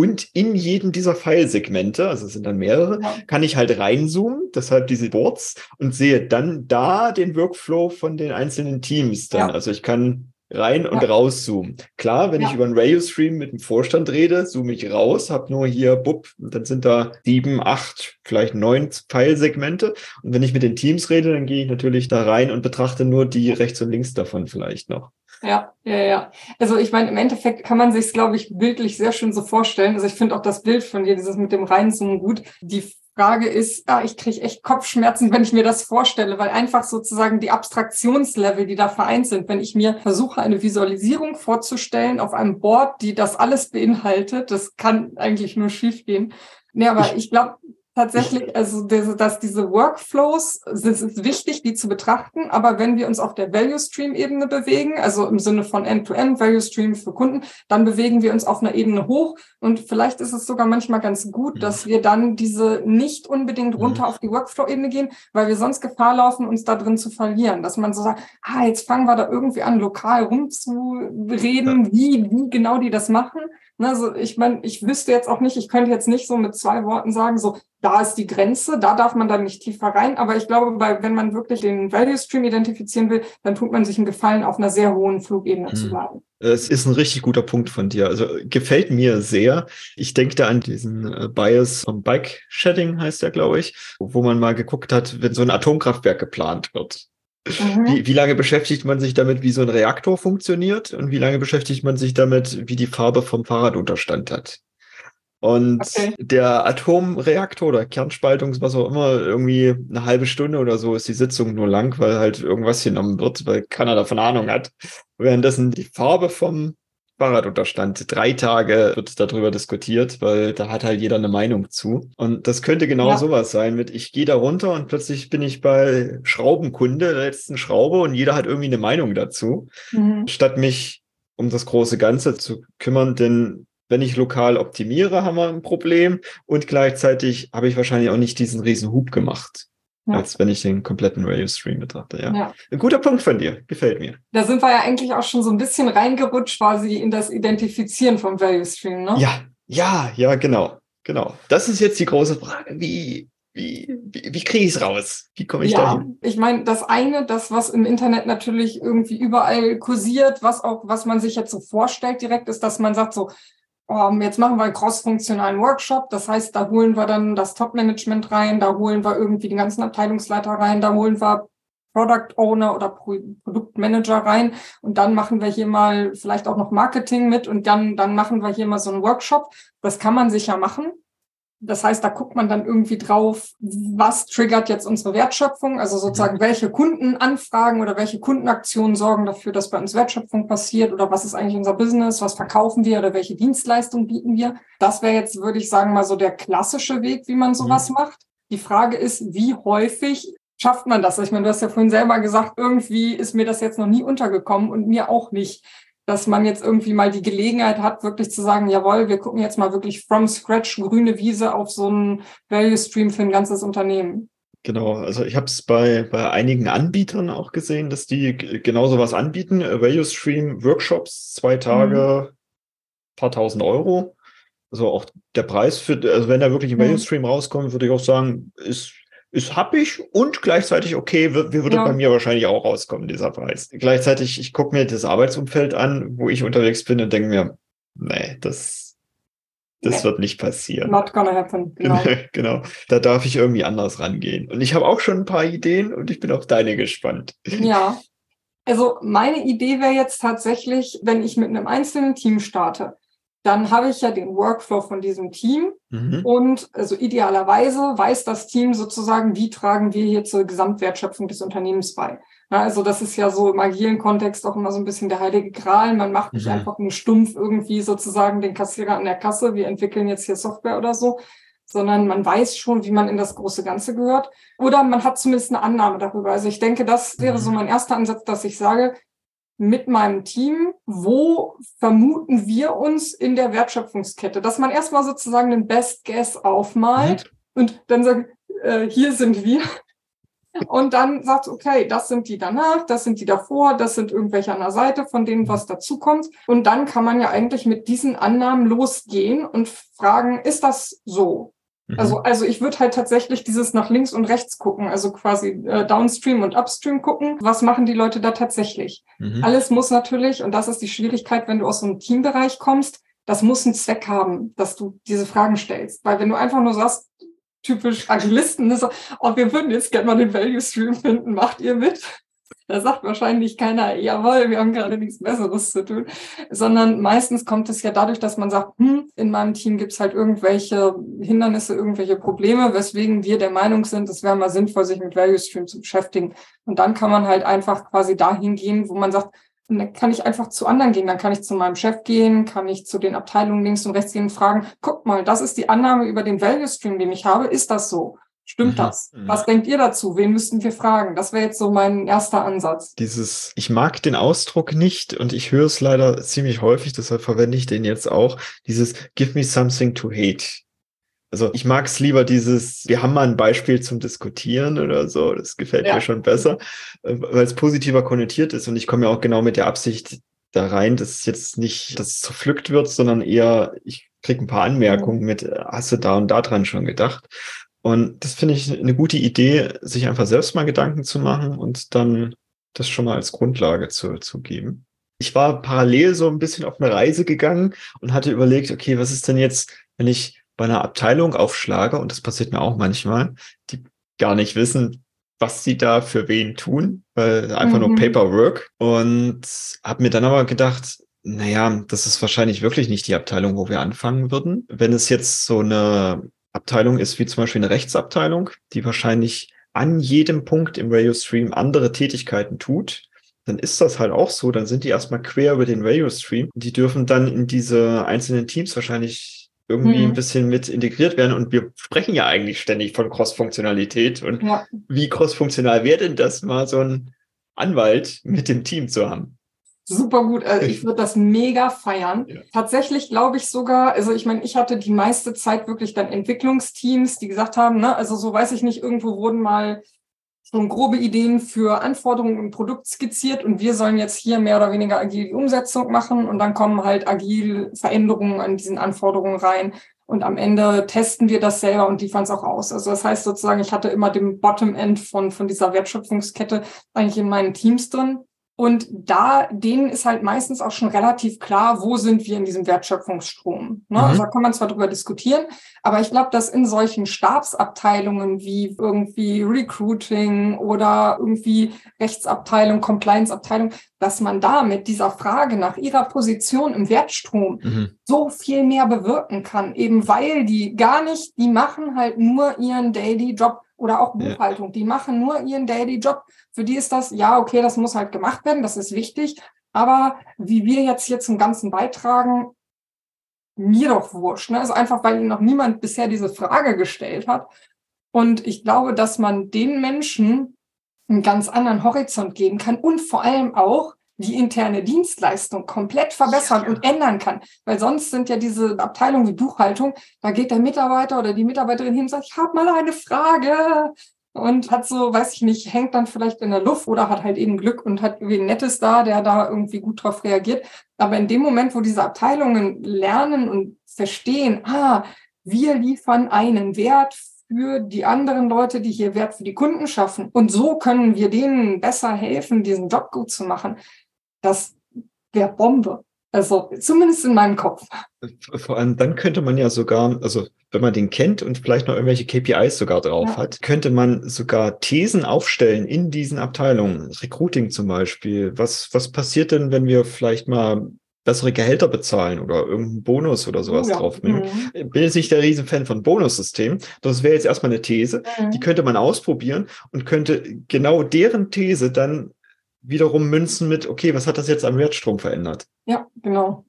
Und in jedem dieser File-Segmente, also es sind dann mehrere, ja. kann ich halt reinzoomen, deshalb diese Boards, und sehe dann da den Workflow von den einzelnen Teams dann. Ja. Also ich kann rein und ja. rauszoomen. Klar, wenn ja. ich über einen Radio-Stream mit dem Vorstand rede, zoome ich raus, habe nur hier, bupp, dann sind da sieben, acht, vielleicht neun File-Segmente. Und wenn ich mit den Teams rede, dann gehe ich natürlich da rein und betrachte nur die rechts und links davon vielleicht noch. Ja, ja, ja. Also ich meine, im Endeffekt kann man sich glaube ich, bildlich sehr schön so vorstellen. Also ich finde auch das Bild von dir, dieses mit dem Reinzoomen gut. Die Frage ist, ah, ich kriege echt Kopfschmerzen, wenn ich mir das vorstelle, weil einfach sozusagen die Abstraktionslevel, die da vereint sind, wenn ich mir versuche, eine Visualisierung vorzustellen auf einem Board, die das alles beinhaltet, das kann eigentlich nur schiefgehen. Nee, aber ich glaube, tatsächlich, also dass diese Workflows, es ist wichtig, die zu betrachten, aber wenn wir uns auf der Value Stream Ebene bewegen, also im Sinne von End-to-End -End, Value Stream für Kunden, dann bewegen wir uns auf einer Ebene hoch und vielleicht ist es sogar manchmal ganz gut, dass wir dann diese nicht unbedingt runter auf die Workflow Ebene gehen, weil wir sonst Gefahr laufen, uns da drin zu verlieren, dass man so sagt, ah, jetzt fangen wir da irgendwie an, lokal rumzureden, wie, wie genau die das machen Ne, also ich meine, ich wüsste jetzt auch nicht, ich könnte jetzt nicht so mit zwei Worten sagen, so da ist die Grenze, da darf man dann nicht tiefer rein. Aber ich glaube, bei, wenn man wirklich den Value Stream identifizieren will, dann tut man sich einen Gefallen, auf einer sehr hohen Flugebene hm. zu bleiben. Es ist ein richtig guter Punkt von dir. Also gefällt mir sehr. Ich denke da an diesen äh, Bias vom Bike Shedding heißt der, glaube ich, wo man mal geguckt hat, wenn so ein Atomkraftwerk geplant wird. Mhm. Wie, wie lange beschäftigt man sich damit, wie so ein Reaktor funktioniert und wie lange beschäftigt man sich damit, wie die Farbe vom Fahrrad Unterstand hat? Und okay. der Atomreaktor oder Kernspaltung, was auch immer, irgendwie eine halbe Stunde oder so ist die Sitzung nur lang, weil halt irgendwas genommen wird, weil keiner davon Ahnung hat. Währenddessen die Farbe vom Fahrradunterstand. Drei Tage wird darüber diskutiert, weil da hat halt jeder eine Meinung zu. Und das könnte genau ja. sowas sein mit, ich gehe da runter und plötzlich bin ich bei Schraubenkunde, der letzten Schraube und jeder hat irgendwie eine Meinung dazu. Mhm. Statt mich um das große Ganze zu kümmern, denn wenn ich lokal optimiere, haben wir ein Problem und gleichzeitig habe ich wahrscheinlich auch nicht diesen riesen Hub gemacht ja. als wenn ich den kompletten Value-Stream betrachte. Ja. ja. Ein guter Punkt von dir, gefällt mir. Da sind wir ja eigentlich auch schon so ein bisschen reingerutscht quasi in das Identifizieren vom Value-Stream, ne? Ja, ja, ja, genau, genau. Das ist jetzt die große Frage. Wie, wie, wie, wie kriege ich es raus? Wie komme ich ja, dahin? Ich meine, das eine, das, was im Internet natürlich irgendwie überall kursiert, was auch, was man sich jetzt so vorstellt direkt, ist, dass man sagt so, um, jetzt machen wir einen cross-funktionalen Workshop. Das heißt, da holen wir dann das Top-Management rein, da holen wir irgendwie den ganzen Abteilungsleiter rein, da holen wir Product Owner oder Pro Produktmanager rein und dann machen wir hier mal vielleicht auch noch Marketing mit und dann, dann machen wir hier mal so einen Workshop. Das kann man sicher machen. Das heißt, da guckt man dann irgendwie drauf, was triggert jetzt unsere Wertschöpfung, also sozusagen mhm. welche Kundenanfragen oder welche Kundenaktionen sorgen dafür, dass bei uns Wertschöpfung passiert oder was ist eigentlich unser Business, was verkaufen wir oder welche Dienstleistungen bieten wir. Das wäre jetzt, würde ich sagen, mal so der klassische Weg, wie man sowas mhm. macht. Die Frage ist, wie häufig schafft man das? Ich meine, du hast ja vorhin selber gesagt, irgendwie ist mir das jetzt noch nie untergekommen und mir auch nicht dass man jetzt irgendwie mal die Gelegenheit hat, wirklich zu sagen, jawohl, wir gucken jetzt mal wirklich from scratch grüne Wiese auf so einen Value Stream für ein ganzes Unternehmen. Genau, also ich habe es bei, bei einigen Anbietern auch gesehen, dass die genauso was anbieten. Value Stream Workshops, zwei Tage, mhm. paar tausend Euro. Also auch der Preis für, also wenn da wirklich ein Value Stream mhm. rauskommt, würde ich auch sagen, ist ist happig und gleichzeitig okay, wie würde ja. bei mir wahrscheinlich auch rauskommen, dieser Preis. Gleichzeitig, ich gucke mir das Arbeitsumfeld an, wo ich unterwegs bin und denke mir, nee, das, das nee. wird nicht passieren. Not gonna happen, genau. genau. Da darf ich irgendwie anders rangehen. Und ich habe auch schon ein paar Ideen und ich bin auf deine gespannt. Ja. Also meine Idee wäre jetzt tatsächlich, wenn ich mit einem einzelnen Team starte, dann habe ich ja den Workflow von diesem Team mhm. und also idealerweise weiß das Team sozusagen, wie tragen wir hier zur Gesamtwertschöpfung des Unternehmens bei. Ja, also das ist ja so im agilen Kontext auch immer so ein bisschen der heilige Gral. Man macht nicht mhm. einfach nur stumpf irgendwie sozusagen den Kassierer an der Kasse, wir entwickeln jetzt hier Software oder so, sondern man weiß schon, wie man in das große Ganze gehört. Oder man hat zumindest eine Annahme darüber. Also ich denke, das wäre so mhm. mein erster Ansatz, dass ich sage, mit meinem Team, wo vermuten wir uns in der Wertschöpfungskette, dass man erstmal sozusagen den Best Guess aufmalt mhm. und dann sagt, äh, hier sind wir. Und dann sagt, okay, das sind die danach, das sind die davor, das sind irgendwelche an der Seite, von denen was dazukommt. Und dann kann man ja eigentlich mit diesen Annahmen losgehen und fragen, ist das so? Also, mhm. also ich würde halt tatsächlich dieses nach links und rechts gucken, also quasi äh, Downstream und Upstream gucken. Was machen die Leute da tatsächlich? Mhm. Alles muss natürlich, und das ist die Schwierigkeit, wenn du aus so einem Teambereich kommst, das muss einen Zweck haben, dass du diese Fragen stellst. Weil wenn du einfach nur sagst, typisch Agilisten, so, oh, wir würden jetzt gerne mal den Value Stream finden, macht ihr mit? Da sagt wahrscheinlich keiner, jawohl, wir haben gerade nichts Besseres zu tun, sondern meistens kommt es ja dadurch, dass man sagt, hm, in meinem Team gibt es halt irgendwelche Hindernisse, irgendwelche Probleme, weswegen wir der Meinung sind, es wäre mal sinnvoll, sich mit Value Stream zu beschäftigen. Und dann kann man halt einfach quasi dahin gehen, wo man sagt, dann kann ich einfach zu anderen gehen. Dann kann ich zu meinem Chef gehen, kann ich zu den Abteilungen links und rechts gehen und fragen, guck mal, das ist die Annahme über den Value Stream, den ich habe. Ist das so? Stimmt mhm. das? Mhm. Was denkt ihr dazu? Wen müssten wir fragen? Das wäre jetzt so mein erster Ansatz. Dieses, ich mag den Ausdruck nicht und ich höre es leider ziemlich häufig, deshalb verwende ich den jetzt auch. Dieses Give me something to hate. Also ich mag es lieber dieses, wir haben mal ein Beispiel zum Diskutieren oder so, das gefällt ja. mir schon besser, äh, weil es positiver konnotiert ist und ich komme ja auch genau mit der Absicht da rein, dass es jetzt nicht, dass es zerpflückt wird, sondern eher, ich kriege ein paar Anmerkungen mit, äh, hast du da und da dran schon gedacht? Und das finde ich eine gute Idee, sich einfach selbst mal Gedanken zu machen und dann das schon mal als Grundlage zu, zu geben. Ich war parallel so ein bisschen auf eine Reise gegangen und hatte überlegt, okay, was ist denn jetzt, wenn ich bei einer Abteilung aufschlage, und das passiert mir auch manchmal, die gar nicht wissen, was sie da für wen tun, weil einfach mhm. nur Paperwork. Und habe mir dann aber gedacht, naja, das ist wahrscheinlich wirklich nicht die Abteilung, wo wir anfangen würden. Wenn es jetzt so eine Abteilung ist, wie zum Beispiel eine Rechtsabteilung, die wahrscheinlich an jedem Punkt im Radio-Stream andere Tätigkeiten tut, dann ist das halt auch so. Dann sind die erstmal quer über den Radio-Stream. Die dürfen dann in diese einzelnen Teams wahrscheinlich irgendwie mhm. ein bisschen mit integriert werden. Und wir sprechen ja eigentlich ständig von Cross-Funktionalität. Und ja. wie cross-funktional wäre denn das, mal so ein Anwalt mit dem Team zu haben? Super gut. Also ich würde das mega feiern. Ja. Tatsächlich glaube ich sogar, also ich meine, ich hatte die meiste Zeit wirklich dann Entwicklungsteams, die gesagt haben, ne, also so weiß ich nicht, irgendwo wurden mal schon grobe Ideen für Anforderungen im Produkt skizziert und wir sollen jetzt hier mehr oder weniger agil die Umsetzung machen und dann kommen halt agil Veränderungen an diesen Anforderungen rein. Und am Ende testen wir das selber und liefern es auch aus. Also das heißt sozusagen, ich hatte immer den Bottom-End von, von dieser Wertschöpfungskette eigentlich in meinen Teams drin. Und da, denen ist halt meistens auch schon relativ klar, wo sind wir in diesem Wertschöpfungsstrom. Ne? Mhm. Also da kann man zwar drüber diskutieren, aber ich glaube, dass in solchen Stabsabteilungen wie irgendwie Recruiting oder irgendwie Rechtsabteilung, Compliance-Abteilung, dass man da mit dieser Frage nach ihrer Position im Wertstrom mhm. so viel mehr bewirken kann, eben weil die gar nicht, die machen halt nur ihren Daily Job oder auch Buchhaltung. Ja. Die machen nur ihren Daily Job. Für die ist das, ja, okay, das muss halt gemacht werden, das ist wichtig. Aber wie wir jetzt hier zum Ganzen beitragen, mir doch wurscht. Ne? Also einfach, weil noch niemand bisher diese Frage gestellt hat. Und ich glaube, dass man den Menschen einen ganz anderen Horizont geben kann und vor allem auch die interne Dienstleistung komplett verbessern ja. und ändern kann. Weil sonst sind ja diese Abteilungen wie Buchhaltung, da geht der Mitarbeiter oder die Mitarbeiterin hin und sagt, ich habe mal eine Frage und hat so, weiß ich nicht, hängt dann vielleicht in der Luft oder hat halt eben Glück und hat irgendwie ein Nettes da, der da irgendwie gut drauf reagiert. Aber in dem Moment, wo diese Abteilungen lernen und verstehen, ah, wir liefern einen Wert für die anderen Leute, die hier Wert für die Kunden schaffen. Und so können wir denen besser helfen, diesen Job gut zu machen das wäre Bombe. Also zumindest in meinem Kopf. Vor allem dann könnte man ja sogar, also wenn man den kennt und vielleicht noch irgendwelche KPIs sogar drauf ja. hat, könnte man sogar Thesen aufstellen in diesen Abteilungen. Recruiting zum Beispiel. Was, was passiert denn, wenn wir vielleicht mal bessere Gehälter bezahlen oder irgendeinen Bonus oder sowas oh ja. draufnehmen. Mhm. Bin jetzt nicht der Riesenfan von Bonussystemen. Das wäre jetzt erstmal eine These. Mhm. Die könnte man ausprobieren und könnte genau deren These dann wiederum münzen mit, okay, was hat das jetzt am Wertstrom verändert? Ja, genau.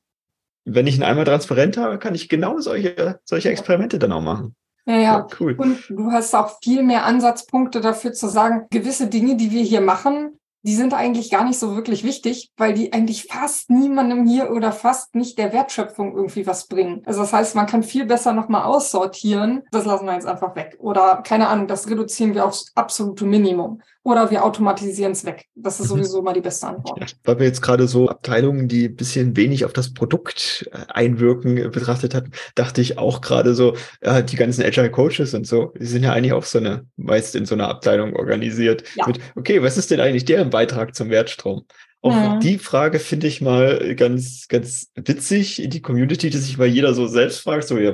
Wenn ich ihn einmal transparent habe, kann ich genau solche, solche Experimente dann auch machen. Ja, ja, cool. Und du hast auch viel mehr Ansatzpunkte dafür zu sagen, gewisse Dinge, die wir hier machen, die sind eigentlich gar nicht so wirklich wichtig, weil die eigentlich fast niemandem hier oder fast nicht der Wertschöpfung irgendwie was bringen. Also das heißt, man kann viel besser nochmal aussortieren. Das lassen wir jetzt einfach weg. Oder keine Ahnung, das reduzieren wir aufs absolute Minimum oder wir automatisieren es weg. Das ist mhm. sowieso mal die beste Antwort. Ja, weil wir jetzt gerade so Abteilungen, die ein bisschen wenig auf das Produkt äh, einwirken, äh, betrachtet hatten, dachte ich auch gerade so, ja, die ganzen Agile Coaches und so, die sind ja eigentlich auch so eine, meist in so einer Abteilung organisiert. Ja. Mit, okay, was ist denn eigentlich deren Beitrag zum Wertstrom? Auch ja. die Frage finde ich mal ganz, ganz witzig in die Community, dass sich mal jeder so selbst fragt, so, ja,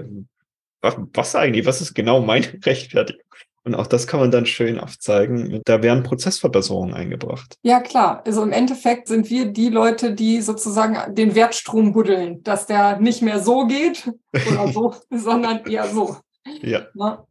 was, was eigentlich, was ist genau meine Rechtfertigung? Und auch das kann man dann schön aufzeigen. Da werden Prozessverbesserungen eingebracht. Ja, klar. Also im Endeffekt sind wir die Leute, die sozusagen den Wertstrom buddeln, dass der nicht mehr so geht oder so, sondern eher so. Ja. Na?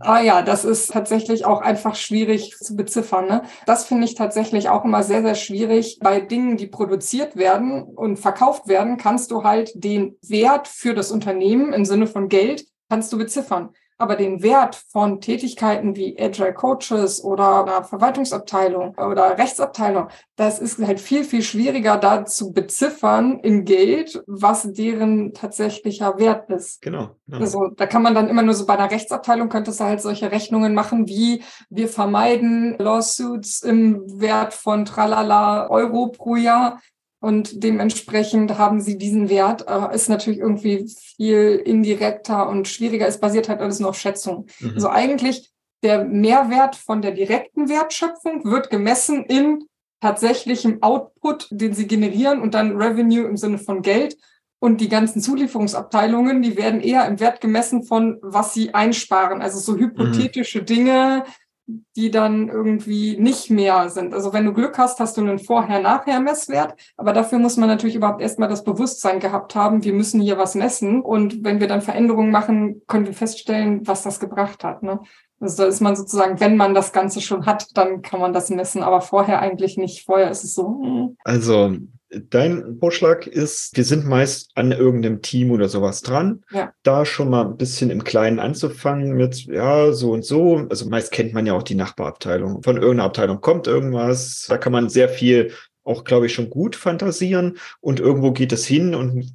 Ah ja, das ist tatsächlich auch einfach schwierig zu beziffern. Ne? Das finde ich tatsächlich auch immer sehr, sehr schwierig. Bei Dingen, die produziert werden und verkauft werden, kannst du halt den Wert für das Unternehmen im Sinne von Geld, kannst du beziffern. Aber den Wert von Tätigkeiten wie Agile Coaches oder einer Verwaltungsabteilung oder Rechtsabteilung, das ist halt viel, viel schwieriger da zu beziffern in Geld, was deren tatsächlicher Wert ist. Genau. genau. Also da kann man dann immer nur so bei einer Rechtsabteilung könntest du halt solche Rechnungen machen, wie wir vermeiden Lawsuits im Wert von tralala Euro pro Jahr und dementsprechend haben sie diesen Wert, äh, ist natürlich irgendwie viel indirekter und schwieriger. Es basiert halt alles nur auf Schätzung. Mhm. Also eigentlich der Mehrwert von der direkten Wertschöpfung wird gemessen in tatsächlichem Output, den sie generieren und dann Revenue im Sinne von Geld. Und die ganzen Zulieferungsabteilungen, die werden eher im Wert gemessen von, was sie einsparen. Also so hypothetische mhm. Dinge, die dann irgendwie nicht mehr sind. Also wenn du Glück hast, hast du einen Vorher-Nachher-Messwert, aber dafür muss man natürlich überhaupt erstmal das Bewusstsein gehabt haben, wir müssen hier was messen und wenn wir dann Veränderungen machen, können wir feststellen, was das gebracht hat. Ne? Also da ist man sozusagen, wenn man das Ganze schon hat, dann kann man das messen, aber vorher eigentlich nicht. Vorher ist es so. Hm. Also Dein Vorschlag ist, wir sind meist an irgendeinem Team oder sowas dran. Ja. Da schon mal ein bisschen im Kleinen anzufangen mit, ja, so und so. Also meist kennt man ja auch die Nachbarabteilung. Von irgendeiner Abteilung kommt irgendwas. Da kann man sehr viel auch, glaube ich, schon gut fantasieren. Und irgendwo geht es hin und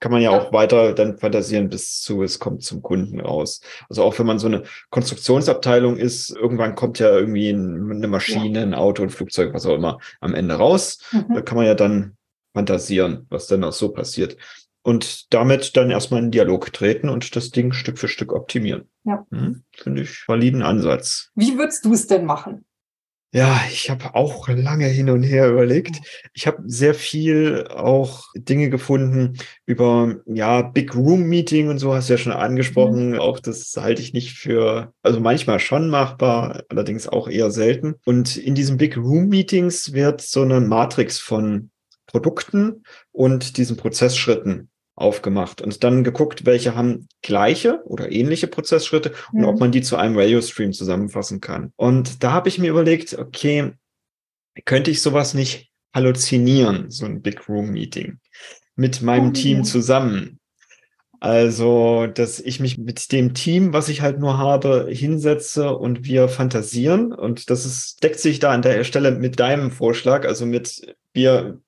kann man ja, ja, auch weiter dann fantasieren, bis zu es kommt zum Kunden raus. Also auch wenn man so eine Konstruktionsabteilung ist, irgendwann kommt ja irgendwie eine Maschine, ja. ein Auto, ein Flugzeug, was auch immer am Ende raus. Mhm. Da kann man ja dann fantasieren, was dann auch so passiert. Und damit dann erstmal in Dialog treten und das Ding Stück für Stück optimieren. Ja. Hm, Finde ich validen Ansatz. Wie würdest du es denn machen? Ja, ich habe auch lange hin und her überlegt. Ich habe sehr viel auch Dinge gefunden über ja Big Room Meeting und so hast du ja schon angesprochen. Mhm. Auch das halte ich nicht für, also manchmal schon machbar, allerdings auch eher selten. Und in diesen Big Room Meetings wird so eine Matrix von Produkten und diesen Prozessschritten aufgemacht und dann geguckt, welche haben gleiche oder ähnliche Prozessschritte und mhm. ob man die zu einem Radio-Stream zusammenfassen kann. Und da habe ich mir überlegt, okay, könnte ich sowas nicht halluzinieren, so ein Big Room Meeting mit meinem oh, Team zusammen? Also, dass ich mich mit dem Team, was ich halt nur habe, hinsetze und wir fantasieren. Und das ist, deckt sich da an der Stelle mit deinem Vorschlag, also mit wir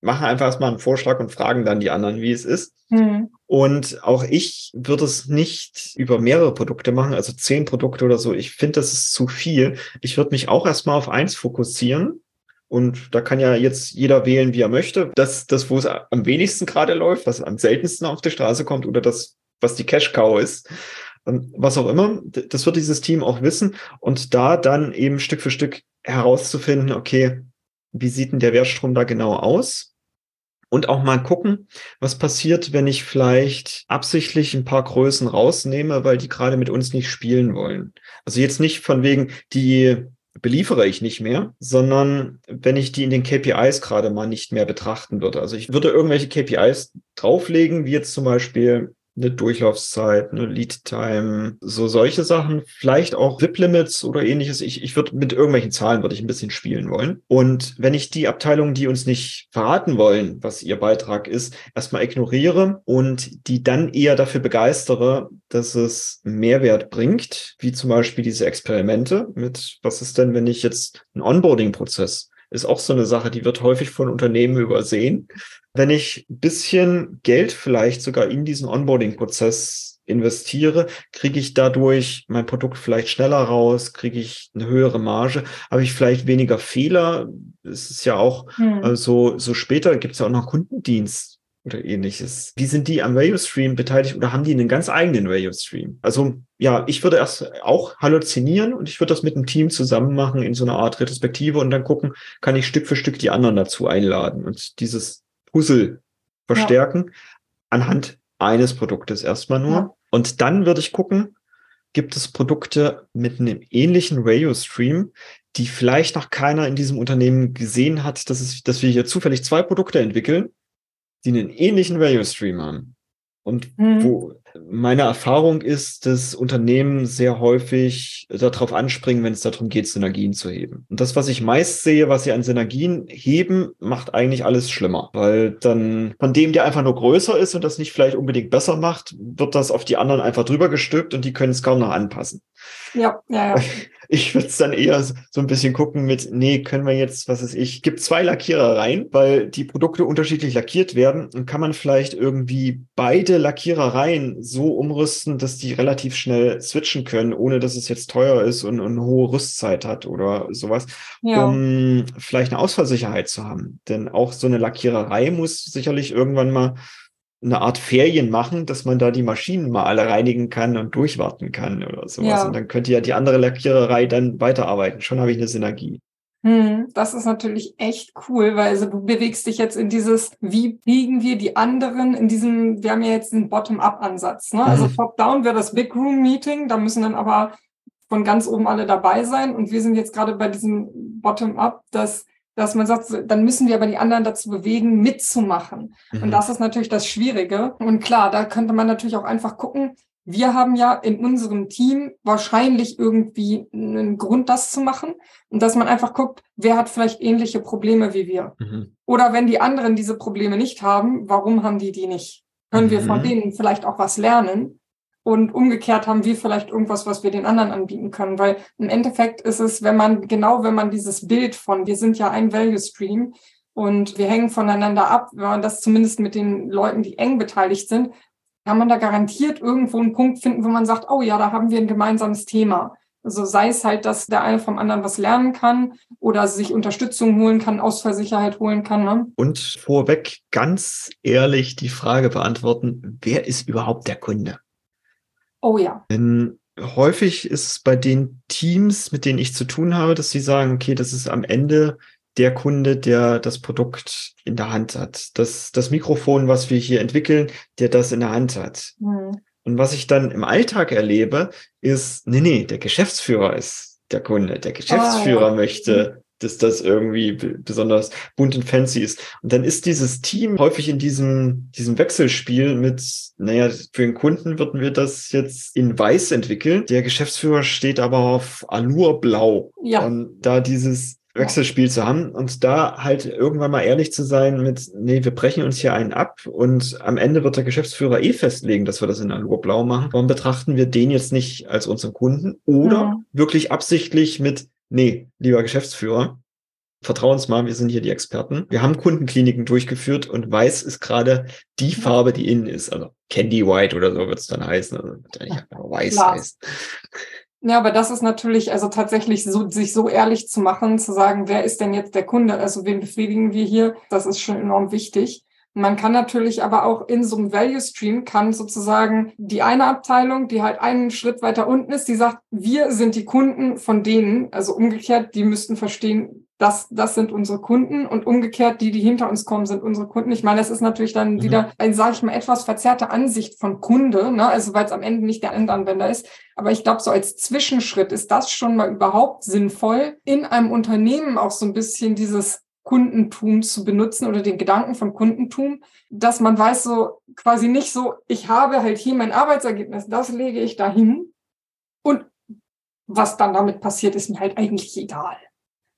machen einfach erstmal einen Vorschlag und fragen dann die anderen, wie es ist. Mhm. Und auch ich würde es nicht über mehrere Produkte machen, also zehn Produkte oder so. Ich finde, das ist zu viel. Ich würde mich auch erstmal auf eins fokussieren. Und da kann ja jetzt jeder wählen, wie er möchte. Das, das wo es am wenigsten gerade läuft, was am seltensten auf die Straße kommt oder das, was die Cash-Cow ist was auch immer, das wird dieses Team auch wissen und da dann eben Stück für Stück herauszufinden, okay, wie sieht denn der Wertstrom da genau aus? Und auch mal gucken, was passiert, wenn ich vielleicht absichtlich ein paar Größen rausnehme, weil die gerade mit uns nicht spielen wollen. Also jetzt nicht von wegen, die beliefere ich nicht mehr, sondern wenn ich die in den KPIs gerade mal nicht mehr betrachten würde. Also ich würde irgendwelche KPIs drauflegen, wie jetzt zum Beispiel eine Durchlaufzeit, eine Lead Time, so solche Sachen, vielleicht auch VIP Limits oder ähnliches. Ich, ich würde mit irgendwelchen Zahlen würde ich ein bisschen spielen wollen. Und wenn ich die Abteilungen, die uns nicht verraten wollen, was ihr Beitrag ist, erstmal ignoriere und die dann eher dafür begeistere, dass es Mehrwert bringt, wie zum Beispiel diese Experimente mit, was ist denn, wenn ich jetzt einen Onboarding-Prozess ist auch so eine Sache, die wird häufig von Unternehmen übersehen wenn ich ein bisschen Geld vielleicht sogar in diesen Onboarding-Prozess investiere, kriege ich dadurch mein Produkt vielleicht schneller raus, kriege ich eine höhere Marge, habe ich vielleicht weniger Fehler. Es ist ja auch hm. also so später gibt es ja auch noch Kundendienst oder ähnliches. Wie sind die am Value Stream beteiligt oder haben die einen ganz eigenen Value Stream? Also ja, ich würde erst auch halluzinieren und ich würde das mit einem Team zusammen machen in so einer Art Retrospektive und dann gucken, kann ich Stück für Stück die anderen dazu einladen und dieses Puzzle verstärken ja. anhand eines Produktes erstmal nur. Ja. Und dann würde ich gucken, gibt es Produkte mit einem ähnlichen Radio-Stream, die vielleicht noch keiner in diesem Unternehmen gesehen hat, dass, es, dass wir hier zufällig zwei Produkte entwickeln, die einen ähnlichen Radio-Stream haben. Und mhm. wo meine Erfahrung ist, dass Unternehmen sehr häufig darauf anspringen, wenn es darum geht, Synergien zu heben. Und das, was ich meist sehe, was sie an Synergien heben, macht eigentlich alles schlimmer, weil dann von dem, der einfach nur größer ist und das nicht vielleicht unbedingt besser macht, wird das auf die anderen einfach drüber gestülpt und die können es kaum noch anpassen. Ja, ja, ja. Ich würde es dann eher so ein bisschen gucken mit, nee, können wir jetzt, was ist ich, gibt zwei Lackierereien, weil die Produkte unterschiedlich lackiert werden und kann man vielleicht irgendwie beide Lackierereien so umrüsten, dass die relativ schnell switchen können, ohne dass es jetzt teuer ist und, und eine hohe Rüstzeit hat oder sowas, ja. um vielleicht eine Ausfallsicherheit zu haben. Denn auch so eine Lackiererei muss sicherlich irgendwann mal eine Art Ferien machen, dass man da die Maschinen mal alle reinigen kann und durchwarten kann oder sowas. Ja. Und dann könnte ja die andere Lackiererei dann weiterarbeiten. Schon habe ich eine Synergie. Hm, das ist natürlich echt cool, weil also du bewegst dich jetzt in dieses, wie biegen wir die anderen in diesem, wir haben ja jetzt einen Bottom-up-Ansatz. Ne? Also mhm. Top-down wäre das Big Room Meeting, da müssen dann aber von ganz oben alle dabei sein. Und wir sind jetzt gerade bei diesem Bottom-up, dass dass man sagt, dann müssen wir aber die anderen dazu bewegen, mitzumachen. Mhm. Und das ist natürlich das Schwierige. Und klar, da könnte man natürlich auch einfach gucken, wir haben ja in unserem Team wahrscheinlich irgendwie einen Grund, das zu machen. Und dass man einfach guckt, wer hat vielleicht ähnliche Probleme wie wir. Mhm. Oder wenn die anderen diese Probleme nicht haben, warum haben die die nicht? Können mhm. wir von mhm. denen vielleicht auch was lernen? Und umgekehrt haben wir vielleicht irgendwas, was wir den anderen anbieten können. Weil im Endeffekt ist es, wenn man, genau wenn man dieses Bild von, wir sind ja ein Value Stream, und wir hängen voneinander ab, wenn man das zumindest mit den Leuten, die eng beteiligt sind, kann man da garantiert irgendwo einen Punkt finden, wo man sagt, oh ja, da haben wir ein gemeinsames Thema. Also sei es halt, dass der eine vom anderen was lernen kann oder sich Unterstützung holen kann, Ausfallsicherheit holen kann. Ne? Und vorweg ganz ehrlich die Frage beantworten, wer ist überhaupt der Kunde? Oh ja. Denn häufig ist es bei den Teams, mit denen ich zu tun habe, dass sie sagen, okay, das ist am Ende der Kunde, der das Produkt in der Hand hat. Das, das Mikrofon, was wir hier entwickeln, der das in der Hand hat. Mhm. Und was ich dann im Alltag erlebe, ist, nee, nee, der Geschäftsführer ist der Kunde. Der Geschäftsführer ah, ja. möchte, mhm. Dass das irgendwie besonders bunt und fancy ist. Und dann ist dieses Team häufig in diesem, diesem Wechselspiel mit, naja, für den Kunden würden wir das jetzt in weiß entwickeln. Der Geschäftsführer steht aber auf Alurblau. Ja. Und da dieses, Wechselspiel zu haben und da halt irgendwann mal ehrlich zu sein mit, nee, wir brechen uns hier einen ab und am Ende wird der Geschäftsführer eh festlegen, dass wir das in Alurblau machen. Warum betrachten wir den jetzt nicht als unseren Kunden oder ja. wirklich absichtlich mit, nee, lieber Geschäftsführer, vertrau uns mal, wir sind hier die Experten. Wir haben Kundenkliniken durchgeführt und weiß ist gerade die Farbe, die innen ist. Also Candy White oder so wird es dann heißen. Also weiß heißt. Ja, aber das ist natürlich, also tatsächlich so, sich so ehrlich zu machen, zu sagen, wer ist denn jetzt der Kunde? Also wen befriedigen wir hier? Das ist schon enorm wichtig. Man kann natürlich aber auch in so einem Value Stream kann sozusagen die eine Abteilung, die halt einen Schritt weiter unten ist, die sagt, wir sind die Kunden von denen, also umgekehrt, die müssten verstehen, das, das sind unsere Kunden und umgekehrt, die, die hinter uns kommen, sind unsere Kunden. Ich meine, das ist natürlich dann mhm. wieder ein, sage ich mal, etwas verzerrte Ansicht von Kunde, ne? also weil es am Ende nicht der Endanwender ist. Aber ich glaube, so als Zwischenschritt ist das schon mal überhaupt sinnvoll, in einem Unternehmen auch so ein bisschen dieses Kundentum zu benutzen oder den Gedanken von Kundentum, dass man weiß so quasi nicht so, ich habe halt hier mein Arbeitsergebnis, das lege ich dahin und was dann damit passiert, ist mir halt eigentlich egal.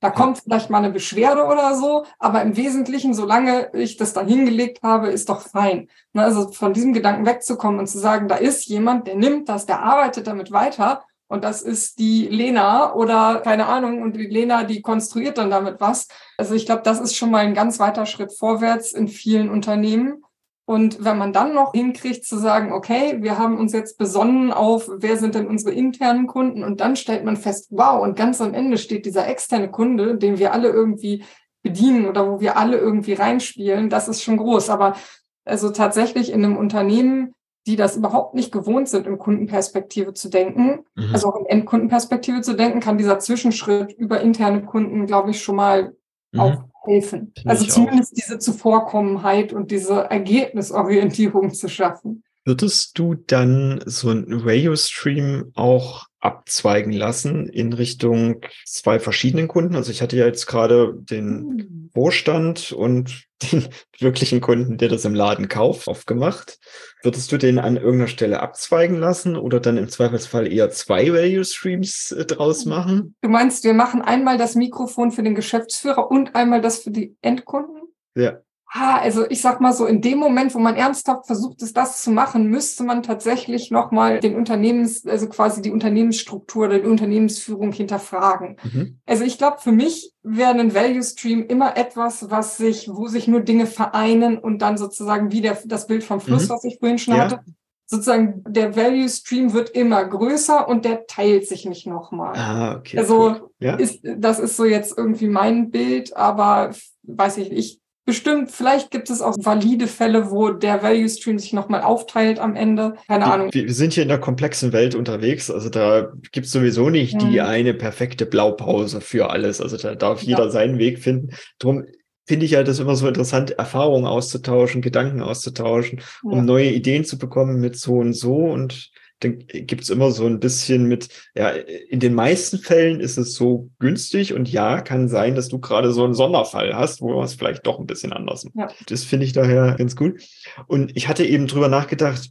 Da kommt vielleicht mal eine Beschwerde oder so, aber im Wesentlichen, solange ich das dann hingelegt habe, ist doch fein. Ne, also von diesem Gedanken wegzukommen und zu sagen, da ist jemand, der nimmt das, der arbeitet damit weiter und das ist die Lena oder keine Ahnung und die Lena, die konstruiert dann damit was. Also ich glaube, das ist schon mal ein ganz weiter Schritt vorwärts in vielen Unternehmen. Und wenn man dann noch hinkriegt zu sagen, okay, wir haben uns jetzt besonnen auf, wer sind denn unsere internen Kunden? Und dann stellt man fest, wow, und ganz am Ende steht dieser externe Kunde, den wir alle irgendwie bedienen oder wo wir alle irgendwie reinspielen, das ist schon groß. Aber also tatsächlich in einem Unternehmen, die das überhaupt nicht gewohnt sind, in Kundenperspektive zu denken, mhm. also auch in Endkundenperspektive zu denken, kann dieser Zwischenschritt über interne Kunden, glaube ich, schon mal mhm. auch helfen. Find also zumindest auch. diese Zuvorkommenheit und diese Ergebnisorientierung zu schaffen. Würdest du dann so ein Radio-Stream auch abzweigen lassen in Richtung zwei verschiedenen Kunden? Also ich hatte ja jetzt gerade den hm. Vorstand und den wirklichen Kunden, der das im Laden kauft, aufgemacht. Würdest du den an irgendeiner Stelle abzweigen lassen oder dann im Zweifelsfall eher zwei Value Streams äh, draus machen? Du meinst, wir machen einmal das Mikrofon für den Geschäftsführer und einmal das für die Endkunden? Ja. Ha, also ich sag mal so, in dem Moment, wo man ernsthaft versucht ist, das zu machen, müsste man tatsächlich nochmal den Unternehmens, also quasi die Unternehmensstruktur oder die Unternehmensführung hinterfragen. Mhm. Also ich glaube, für mich wäre ein Value Stream immer etwas, was sich, wo sich nur Dinge vereinen und dann sozusagen wie der, das Bild vom Fluss, mhm. was ich vorhin schon ja. hatte, sozusagen der Value Stream wird immer größer und der teilt sich nicht nochmal. Ah, okay. Also ja. ist, das ist so jetzt irgendwie mein Bild, aber weiß ich, ich Bestimmt, vielleicht gibt es auch valide Fälle, wo der Value Stream sich nochmal aufteilt am Ende. Keine die, Ahnung. Wir sind hier in einer komplexen Welt unterwegs. Also da gibt es sowieso nicht mhm. die eine perfekte Blaupause für alles. Also da darf jeder ja. seinen Weg finden. Drum finde ich ja das immer so interessant, Erfahrungen auszutauschen, Gedanken auszutauschen, ja. um neue Ideen zu bekommen mit so und so. Und dann gibt's immer so ein bisschen mit, ja, in den meisten Fällen ist es so günstig und ja, kann sein, dass du gerade so einen Sonderfall hast, wo man es vielleicht doch ein bisschen anders macht. Ja. Das finde ich daher ganz gut. Und ich hatte eben drüber nachgedacht,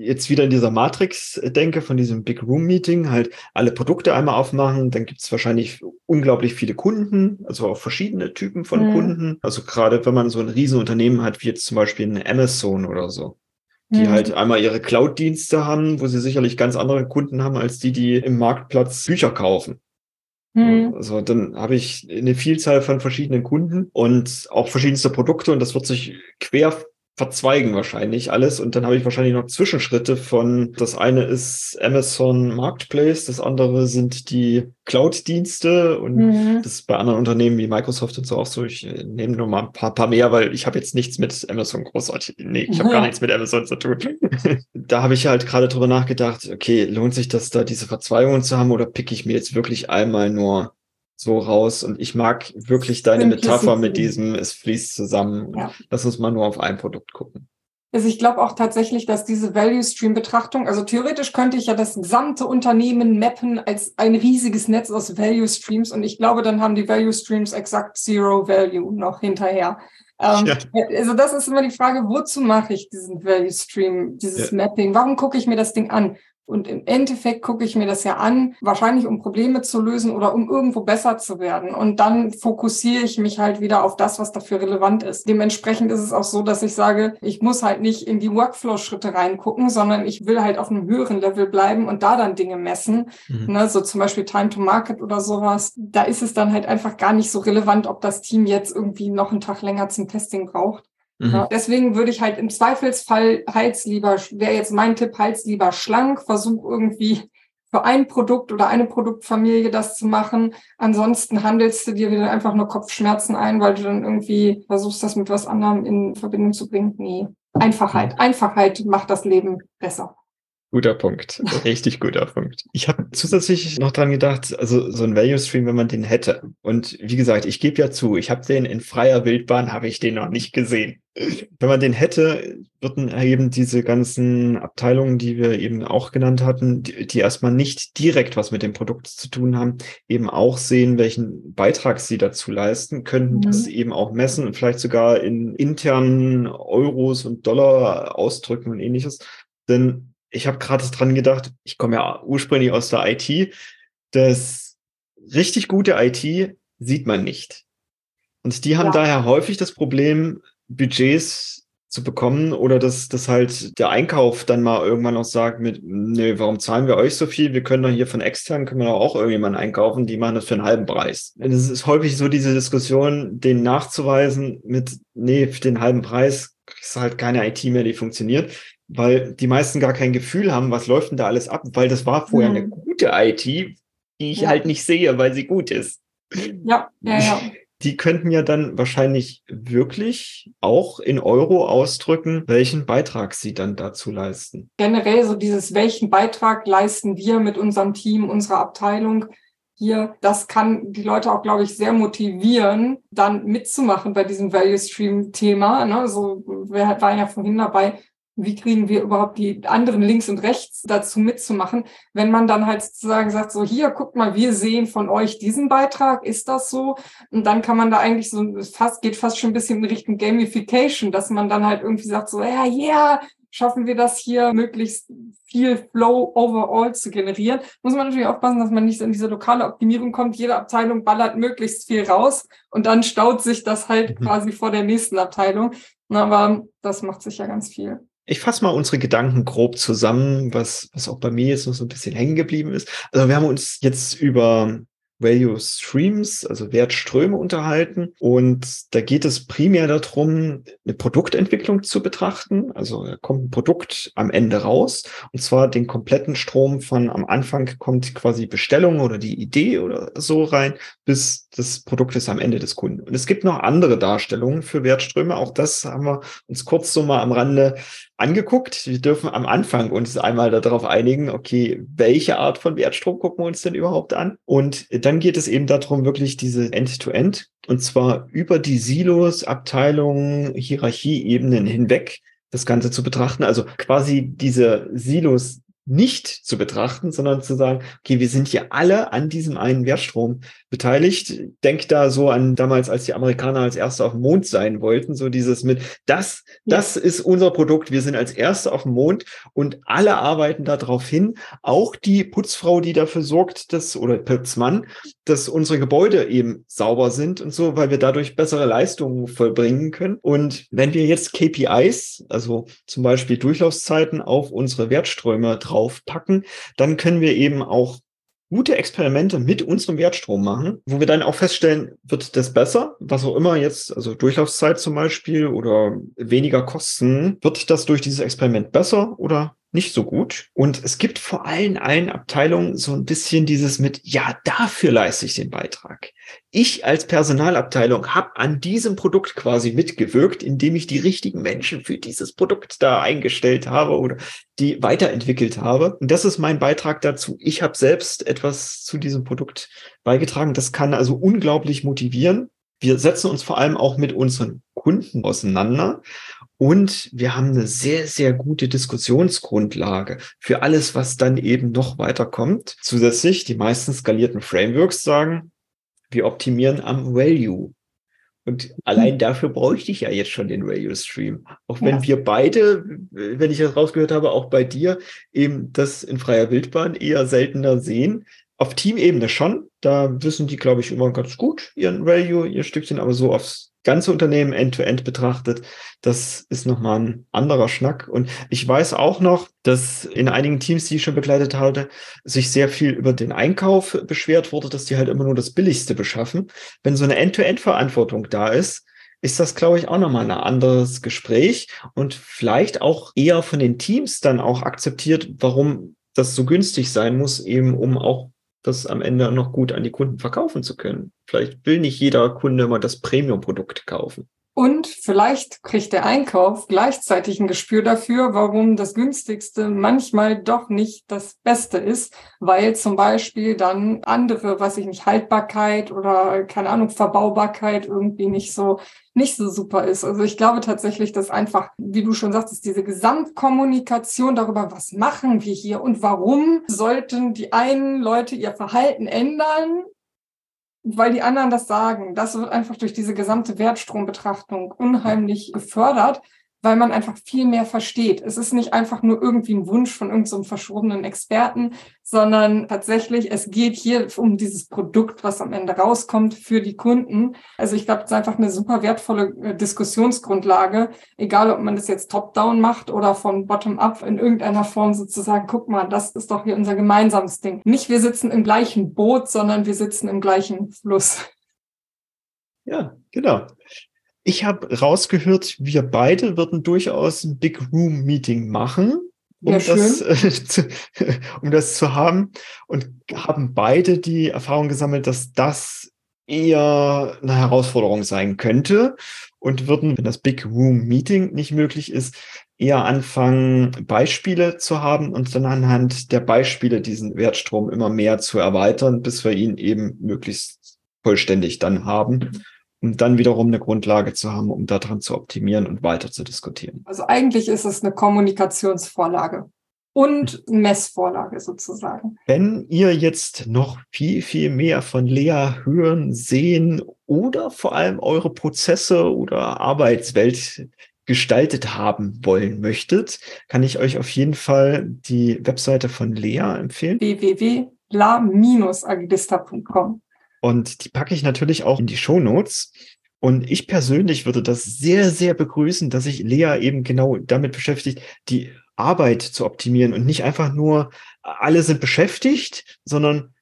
jetzt wieder in dieser Matrix denke, von diesem Big Room Meeting, halt alle Produkte einmal aufmachen, dann gibt es wahrscheinlich unglaublich viele Kunden, also auch verschiedene Typen von mhm. Kunden. Also gerade wenn man so ein Riesenunternehmen hat, wie jetzt zum Beispiel eine Amazon oder so, die mhm. halt einmal ihre Cloud-Dienste haben, wo sie sicherlich ganz andere Kunden haben, als die, die im Marktplatz Bücher kaufen. Mhm. Also dann habe ich eine Vielzahl von verschiedenen Kunden und auch verschiedenste Produkte und das wird sich quer verzweigen wahrscheinlich alles. Und dann habe ich wahrscheinlich noch Zwischenschritte von, das eine ist Amazon Marketplace, das andere sind die Cloud-Dienste und mhm. das ist bei anderen Unternehmen wie Microsoft und so auch so. Ich äh, nehme nur mal ein paar, paar mehr, weil ich habe jetzt nichts mit Amazon großartig. Nee, ich habe gar nichts mit Amazon zu tun. da habe ich halt gerade drüber nachgedacht, okay, lohnt sich das da diese Verzweigungen zu haben oder picke ich mir jetzt wirklich einmal nur so raus. Und ich mag wirklich deine Metapher mit diesem, es fließt zusammen. Ja. Lass uns mal nur auf ein Produkt gucken. Also ich glaube auch tatsächlich, dass diese Value Stream Betrachtung, also theoretisch könnte ich ja das gesamte Unternehmen mappen als ein riesiges Netz aus Value Streams und ich glaube, dann haben die Value Streams exakt Zero Value noch hinterher. Ähm, ja. Also das ist immer die Frage, wozu mache ich diesen Value Stream, dieses ja. Mapping? Warum gucke ich mir das Ding an? Und im Endeffekt gucke ich mir das ja an, wahrscheinlich um Probleme zu lösen oder um irgendwo besser zu werden. Und dann fokussiere ich mich halt wieder auf das, was dafür relevant ist. Dementsprechend ist es auch so, dass ich sage, ich muss halt nicht in die Workflow-Schritte reingucken, sondern ich will halt auf einem höheren Level bleiben und da dann Dinge messen. Mhm. Ne, so zum Beispiel Time to Market oder sowas. Da ist es dann halt einfach gar nicht so relevant, ob das Team jetzt irgendwie noch einen Tag länger zum Testing braucht. Mhm. Deswegen würde ich halt im Zweifelsfall Heiz lieber, wäre jetzt mein Tipp, Heiz lieber schlank, versuch irgendwie für ein Produkt oder eine Produktfamilie das zu machen. Ansonsten handelst du dir wieder einfach nur Kopfschmerzen ein, weil du dann irgendwie versuchst, das mit was anderem in Verbindung zu bringen. Nee. Einfachheit. Mhm. Einfachheit macht das Leben besser. Guter Punkt. Richtig guter Punkt. Ich habe zusätzlich noch dran gedacht, also so ein Value Stream, wenn man den hätte. Und wie gesagt, ich gebe ja zu, ich habe den in freier Wildbahn, habe ich den noch nicht gesehen. Wenn man den hätte, würden eben diese ganzen Abteilungen, die wir eben auch genannt hatten, die, die erstmal nicht direkt was mit dem Produkt zu tun haben, eben auch sehen, welchen Beitrag sie dazu leisten, könnten mhm. das eben auch messen und vielleicht sogar in internen Euros und Dollar ausdrücken und ähnliches. Denn ich habe gerade dran gedacht, ich komme ja ursprünglich aus der IT, das richtig gute IT sieht man nicht. Und die haben ja. daher häufig das Problem, Budgets zu bekommen oder dass, dass halt der Einkauf dann mal irgendwann auch sagt mit, nö, warum zahlen wir euch so viel? Wir können doch hier von extern, können wir doch auch irgendjemanden einkaufen, die machen das für einen halben Preis. Es ist häufig so diese Diskussion, den nachzuweisen mit, nee, für den halben Preis ist halt keine IT mehr, die funktioniert weil die meisten gar kein Gefühl haben, was läuft denn da alles ab, weil das war vorher mhm. eine gute IT, die ich ja. halt nicht sehe, weil sie gut ist. Ja, ja, ja. Die könnten ja dann wahrscheinlich wirklich auch in Euro ausdrücken, welchen Beitrag sie dann dazu leisten. Generell so dieses, welchen Beitrag leisten wir mit unserem Team, unserer Abteilung hier, das kann die Leute auch, glaube ich, sehr motivieren, dann mitzumachen bei diesem Value Stream Thema. Ne? So, wir waren ja vorhin dabei, wie kriegen wir überhaupt die anderen links und rechts dazu mitzumachen, wenn man dann halt sozusagen sagt, so hier, guckt mal, wir sehen von euch diesen Beitrag, ist das so? Und dann kann man da eigentlich so, fast, geht fast schon ein bisschen in Richtung Gamification, dass man dann halt irgendwie sagt, so, ja, yeah, schaffen wir das hier, möglichst viel Flow overall zu generieren. Muss man natürlich aufpassen, dass man nicht in diese lokale Optimierung kommt. Jede Abteilung ballert möglichst viel raus und dann staut sich das halt mhm. quasi vor der nächsten Abteilung. Aber das macht sich ja ganz viel. Ich fasse mal unsere Gedanken grob zusammen, was, was auch bei mir jetzt noch so ein bisschen hängen geblieben ist. Also wir haben uns jetzt über Value Streams, also Wertströme unterhalten. Und da geht es primär darum, eine Produktentwicklung zu betrachten. Also da kommt ein Produkt am Ende raus und zwar den kompletten Strom von am Anfang kommt quasi Bestellung oder die Idee oder so rein, bis das Produkt ist am Ende des Kunden. Und es gibt noch andere Darstellungen für Wertströme. Auch das haben wir uns kurz so mal am Rande angeguckt. Wir dürfen am Anfang uns einmal darauf einigen, okay, welche Art von Wertstrom gucken wir uns denn überhaupt an? Und dann geht es eben darum, wirklich diese End-to-End -End, und zwar über die Silos, Abteilungen, Hierarchieebenen hinweg das Ganze zu betrachten. Also quasi diese Silos nicht zu betrachten, sondern zu sagen, okay, wir sind hier alle an diesem einen Wertstrom beteiligt. Denk da so an damals, als die Amerikaner als Erste auf dem Mond sein wollten, so dieses mit, das, ja. das ist unser Produkt. Wir sind als Erste auf dem Mond und alle arbeiten darauf hin. Auch die Putzfrau, die dafür sorgt, dass, oder Putzmann, dass unsere Gebäude eben sauber sind und so, weil wir dadurch bessere Leistungen vollbringen können. Und wenn wir jetzt KPIs, also zum Beispiel Durchlaufszeiten auf unsere Wertströme draufpacken, dann können wir eben auch gute Experimente mit unserem Wertstrom machen, wo wir dann auch feststellen, wird das besser, was auch immer jetzt, also Durchlaufzeit zum Beispiel oder weniger Kosten, wird das durch dieses Experiment besser oder nicht so gut. Und es gibt vor allen allen Abteilungen so ein bisschen dieses mit, ja, dafür leiste ich den Beitrag. Ich als Personalabteilung habe an diesem Produkt quasi mitgewirkt, indem ich die richtigen Menschen für dieses Produkt da eingestellt habe oder die weiterentwickelt habe. Und das ist mein Beitrag dazu. Ich habe selbst etwas zu diesem Produkt beigetragen. Das kann also unglaublich motivieren. Wir setzen uns vor allem auch mit unseren Kunden auseinander und wir haben eine sehr, sehr gute Diskussionsgrundlage für alles, was dann eben noch weiterkommt. Zusätzlich, die meisten skalierten Frameworks sagen, wir optimieren am Value. Und allein dafür bräuchte ich ja jetzt schon den Value Stream. Auch wenn ja. wir beide, wenn ich das rausgehört habe, auch bei dir eben das in freier Wildbahn eher seltener sehen. Auf Teamebene schon. Da wissen die, glaube ich, immer ganz gut ihren Value, ihr Stückchen, aber so aufs ganze Unternehmen end-to-end -end betrachtet, das ist nochmal ein anderer Schnack. Und ich weiß auch noch, dass in einigen Teams, die ich schon begleitet hatte, sich sehr viel über den Einkauf beschwert wurde, dass die halt immer nur das Billigste beschaffen. Wenn so eine End-to-End-Verantwortung da ist, ist das, glaube ich, auch nochmal ein anderes Gespräch und vielleicht auch eher von den Teams dann auch akzeptiert, warum das so günstig sein muss, eben um auch das am Ende noch gut an die Kunden verkaufen zu können. Vielleicht will nicht jeder Kunde mal das Premium-Produkt kaufen. Und vielleicht kriegt der Einkauf gleichzeitig ein Gespür dafür, warum das günstigste manchmal doch nicht das Beste ist, weil zum Beispiel dann andere, was ich nicht, Haltbarkeit oder keine Ahnung, Verbaubarkeit irgendwie nicht so, nicht so super ist. Also ich glaube tatsächlich, dass einfach, wie du schon sagtest, diese Gesamtkommunikation darüber, was machen wir hier und warum sollten die einen Leute ihr Verhalten ändern, weil die anderen das sagen. Das wird einfach durch diese gesamte Wertstrombetrachtung unheimlich gefördert weil man einfach viel mehr versteht. Es ist nicht einfach nur irgendwie ein Wunsch von irgendeinem so verschobenen Experten, sondern tatsächlich, es geht hier um dieses Produkt, was am Ende rauskommt für die Kunden. Also ich glaube, es ist einfach eine super wertvolle äh, Diskussionsgrundlage, egal ob man das jetzt top-down macht oder von bottom-up in irgendeiner Form sozusagen, guck mal, das ist doch hier unser gemeinsames Ding. Nicht wir sitzen im gleichen Boot, sondern wir sitzen im gleichen Fluss. Ja, genau. Ich habe rausgehört, wir beide würden durchaus ein Big Room Meeting machen, um, ja, das, äh, zu, um das zu haben und haben beide die Erfahrung gesammelt, dass das eher eine Herausforderung sein könnte und würden, wenn das Big Room Meeting nicht möglich ist, eher anfangen, Beispiele zu haben und dann anhand der Beispiele diesen Wertstrom immer mehr zu erweitern, bis wir ihn eben möglichst vollständig dann haben um dann wiederum eine Grundlage zu haben, um daran zu optimieren und weiter zu diskutieren. Also eigentlich ist es eine Kommunikationsvorlage und Messvorlage sozusagen. Wenn ihr jetzt noch viel, viel mehr von Lea hören, sehen oder vor allem eure Prozesse oder Arbeitswelt gestaltet haben wollen möchtet, kann ich euch auf jeden Fall die Webseite von Lea empfehlen. www.la-agilista.com und die packe ich natürlich auch in die Show Notes. Und ich persönlich würde das sehr, sehr begrüßen, dass sich Lea eben genau damit beschäftigt, die Arbeit zu optimieren und nicht einfach nur alle sind beschäftigt, sondern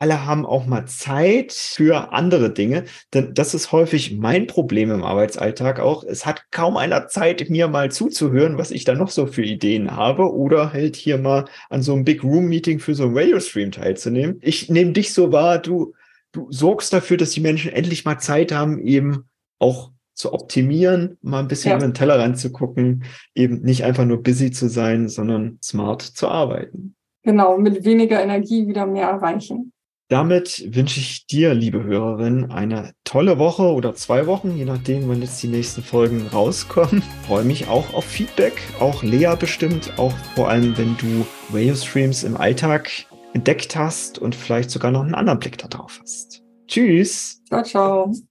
alle haben auch mal Zeit für andere Dinge, denn das ist häufig mein Problem im Arbeitsalltag auch. Es hat kaum einer Zeit, mir mal zuzuhören, was ich da noch so für Ideen habe oder halt hier mal an so einem Big Room Meeting für so einen Radio Stream teilzunehmen. Ich nehme dich so wahr, du du sorgst dafür, dass die Menschen endlich mal Zeit haben, eben auch zu optimieren, mal ein bisschen ja. über den Teller zu eben nicht einfach nur busy zu sein, sondern smart zu arbeiten. Genau, mit weniger Energie wieder mehr erreichen. Damit wünsche ich dir, liebe Hörerin, eine tolle Woche oder zwei Wochen, je nachdem, wann jetzt die nächsten Folgen rauskommen. Ich freue mich auch auf Feedback, auch Lea bestimmt, auch vor allem, wenn du Value Streams im Alltag entdeckt hast und vielleicht sogar noch einen anderen Blick darauf hast. Tschüss. Ciao, ciao.